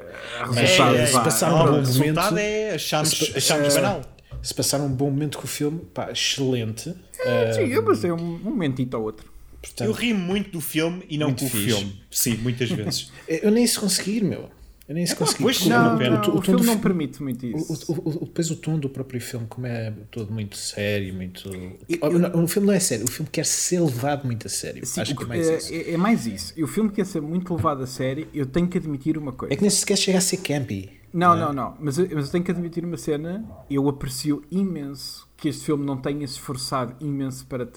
A: Mas
C: resultado, vá.
A: se passar um bom
B: resultado
A: momento.
B: é achamos,
A: se-
B: achamos banal.
A: Se passar um bom momento com o filme, pá, excelente. Ah,
C: Sim, eu passei um, um momentito ao outro.
A: portanto,
B: Eu ri muito do filme e não com o filme. Sim, muitas vezes.
A: eu nem se conseguir, meu. Eu nem se consegui.
B: pois, não,
A: o-
C: Não, não,
A: o- o
C: o filme não
A: fi-
C: permite muito isso.
A: o, o, depois o tom do próprio filme, como é todo muito sério, muito. Oh, não, o filme não é sério, o filme quer ser levado muito a sério.
C: Sim,
A: Acho que é mais
C: é,
A: isso.
C: é- é mais isso. E o filme quer ser muito levado a sério. Eu tenho que admitir uma coisa.
A: É que nem sequer chega a ser campy.
C: Não, não, não. Mas, eu- mas eu tenho que admitir uma cena. Eu aprecio imenso que este filme não tenha se esforçado imenso para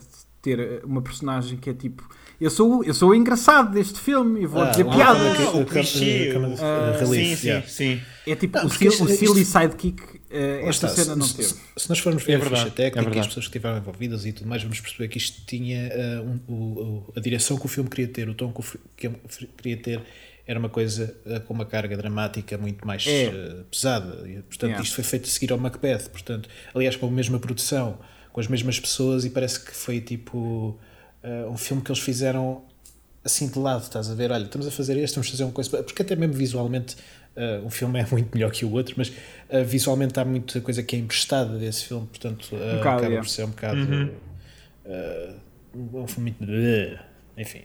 C: ter eh, uma personagem que é tipo. Eu sou, eu sou o engraçado deste filme e vou
A: Ah,
C: dizer piadas.
B: Ah,
A: o-
B: o
A: o-
B: clichê.
A: o-
B: Sim, sim,
A: yeah.
B: sim.
C: É tipo
A: Não,
C: o, sil- o
A: isto-
C: silly
A: isto-
C: sidekick. eh,
A: Lá
C: esta
A: está,
C: cena
A: se,
C: não
A: se-
C: teve.
A: se nós formos ver
B: É
A: a ficha
B: verdade,
A: técnica
B: é
A: e as pessoas que estiveram envolvidas e tudo mais, vamos perceber que isto tinha ah, um- o- a direção que o filme queria ter, o tom que o filme queria ter, era uma coisa ah, com uma carga dramática muito mais
C: É.
A: ah, pesada. E, portanto,
C: Yeah.
A: isto foi feito a seguir ao Macbeth, portanto, aliás, com a mesma produção, com as mesmas pessoas, e parece que foi tipo ah, um filme que eles fizeram assim de lado, estás a ver? Olha, estamos a fazer este, vamos fazer uma coisa. Porque até mesmo visualmente uh, um filme é muito melhor que o outro, mas uh, visualmente há muita coisa que é emprestada desse filme, portanto uh,
C: bocado,
A: acaba por ser um bocado. uh, um filme muito. Enfim.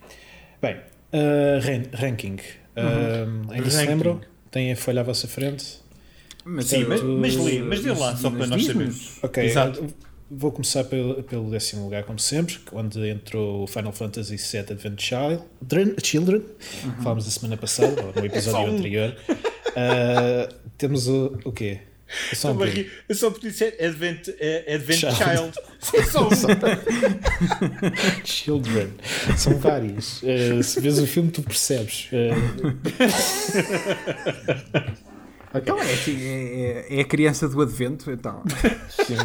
A: Bem, uh, ran- ranking. Um, ainda se
B: Ranking.
A: lembram? Têm a folha à vossa frente?
C: Mas,
B: Sim, mas, mas lê, mas dê lá, só para nós sabermos.
A: Ok,
B: Exato.
A: Uh, vou começar pelo, pelo décimo lugar, como sempre, onde entrou o Final Fantasy VII Advent Child, Children, Children falámos da semana passada, ou no episódio
B: Só um.
A: anterior. Uh, temos o, o quê? É só um.
B: Eu só podia dizer Advent, eh, Advent
A: Child.
B: Child. É só um.
A: Children. São vários. Uh, se vês o filme, tu percebes. Uh,
C: Então é, assim, é, é- é a criança do advento, então.
A: sim.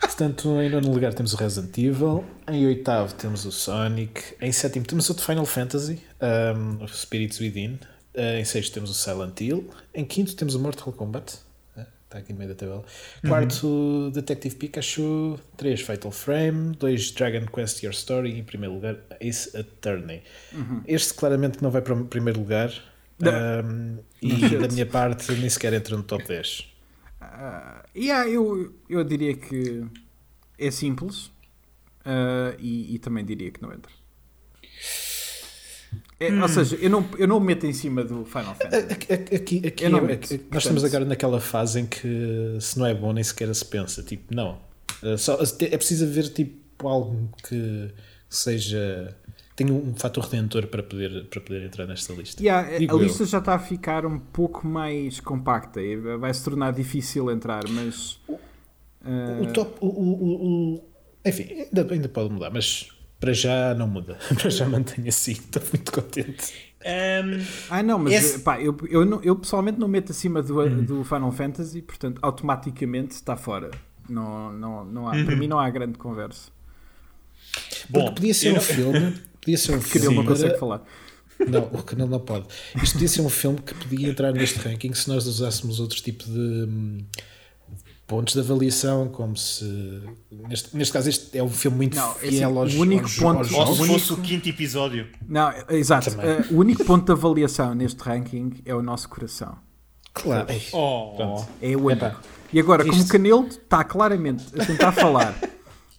A: Portanto, em nono lugar temos o Resident Evil, em oitavo temos o Sonic, em sétimo temos outro Final Fantasy, um, o Spirits Within, uh, em sexto temos o Silent Hill, em quinto temos o Mortal Kombat, uh, está aqui no meio da tabela, quarto Detective Pikachu, três Fatal Frame, dois Dragon Quest Your Story e em primeiro lugar Ace Attorney. Este claramente não vai para o primeiro lugar, Um, e da minha parte nem sequer entra no top 10.
C: Ah, yeah, eu, eu diria que é simples ah, e, e também diria que não entra. É,
A: Hum.
C: Ou seja, eu não, eu não meto em cima do Final Fantasy.
A: Aqui, aqui-
C: não
A: é-
C: meto,
A: nós
C: portanto.
A: estamos agora naquela fase em que se não é bom nem sequer se pensa. Tipo, não. Uh, só, é preciso haver tipo algo que seja. Tenha um fator redentor para poder, para poder entrar nesta lista.
C: Yeah, a-
A: Digo
C: a
A: eu.
C: lista já está a ficar um pouco mais compacta e vai se tornar difícil entrar, mas ah,
A: O top. O, o, o- o- enfim, ainda, ainda pode mudar, mas para já não muda. para já mantém assim. Estou muito contente.
B: Ahm,
C: Ah, não, mas
B: Esse-
C: pá, eu, eu, não- eu pessoalmente não meto acima do,
A: Uhum.
C: do Final Fantasy, portanto, automaticamente está fora. Não, não, não há,
A: Uhum.
C: Para mim não há grande conversa.
B: bom,
A: Porque podia ser um
B: não-
A: filme. Podia ser um filme.
C: não consegue falar.
A: Não, o canal não pode. Isto podia ser um filme que podia entrar neste ranking se nós usássemos outros tipos de hum, pontos de avaliação, como se. Neste, neste caso, este é um filme muito
C: Não, é
A: fiel
C: assim,
A: aos,
C: o único
A: aos-
C: ponto-
A: aos
B: Ou se fosse o quinto episódio.
C: Não, exato. Eh, o único ponto de avaliação neste ranking é o nosso coração.
A: Claro.
B: Oh.
C: É o único. E agora, como o
A: isto-
C: Canelo está claramente a tentar falar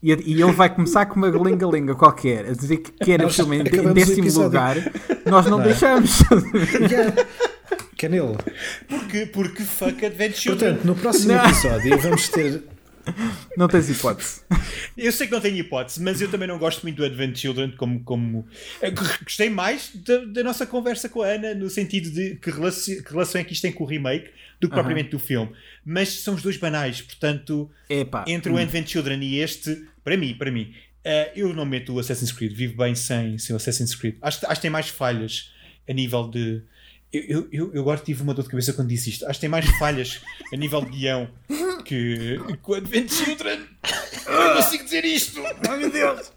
C: e, e ele vai começar com uma linga-linga qualquer a dizer que quer filme em, décimo lugar, nós não, deixamos.
A: yeah. Canelo.
B: porque, porque fuck Advent Children.
A: Portanto, no próximo
C: Não.
A: episódio vamos ter.
C: não tens hipótese.
B: Eu sei que não tenho hipótese, mas eu também não gosto muito do Advent Children como. como... Eu Gostei mais da, da nossa conversa com a Ana, no sentido de que relação, que relação é que isto tem com o remake do que
C: Aham.
B: propriamente do filme. Mas são os dois banais, portanto,
C: Epá,
B: entre o Advent Children e este, para mim, para mim, eh, eu não meto o Assassin's Creed, vivo bem sem, sem o Assassin's Creed. Acho, acho que tem mais falhas a nível de. Eu, eu, eu, eu agora tive uma dor de cabeça quando disse isto. Acho que tem mais falhas a nível de guião que, que o Advent Children. Eu não consigo dizer isto!
C: Oh, meu Deus!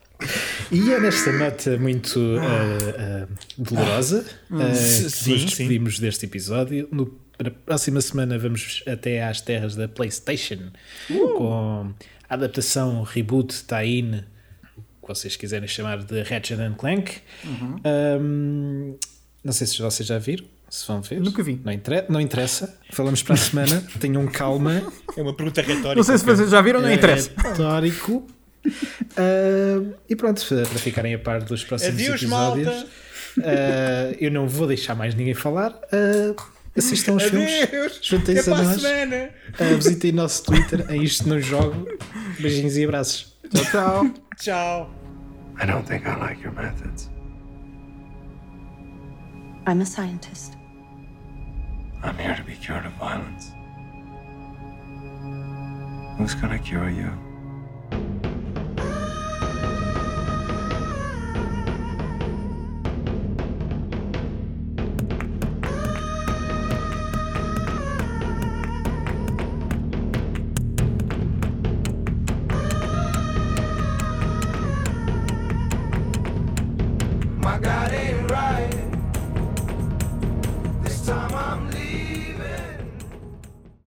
A: E é nesta nota muito ah, ah, dolorosa ah, que
B: Sim,
A: nos
B: sim.
A: despedimos deste episódio. No, na próxima semana vamos até às terras da PlayStation com a adaptação, reboot, tie-in, o que vocês quiserem chamar de Ratchet and Clank. Ahm, não sei se vocês já viram. Se vão ver.
C: Nunca vi.
A: Não, inter- não interessa. Falamos para a semana. Tenham calma.
B: É uma pergunta retórica.
C: Não sei se vocês já viram, não
A: É
C: interessa.
A: retórico. Ah, e pronto, para ficarem a par dos próximos
B: Adeus,
A: episódios. ah, eu não vou deixar mais ninguém falar. Ah, assistam os filmes. Juntem-se a nós.
B: semana!
A: Ah, visitem o nosso Twitter. É isto não jogo. Beijinhos e abraços.
C: Tchau, tchau.
B: Tchau!
D: I don't think I like your methods.
E: I'm a scientist.
D: I'm here to be cured of violence. Who's gonna cure you?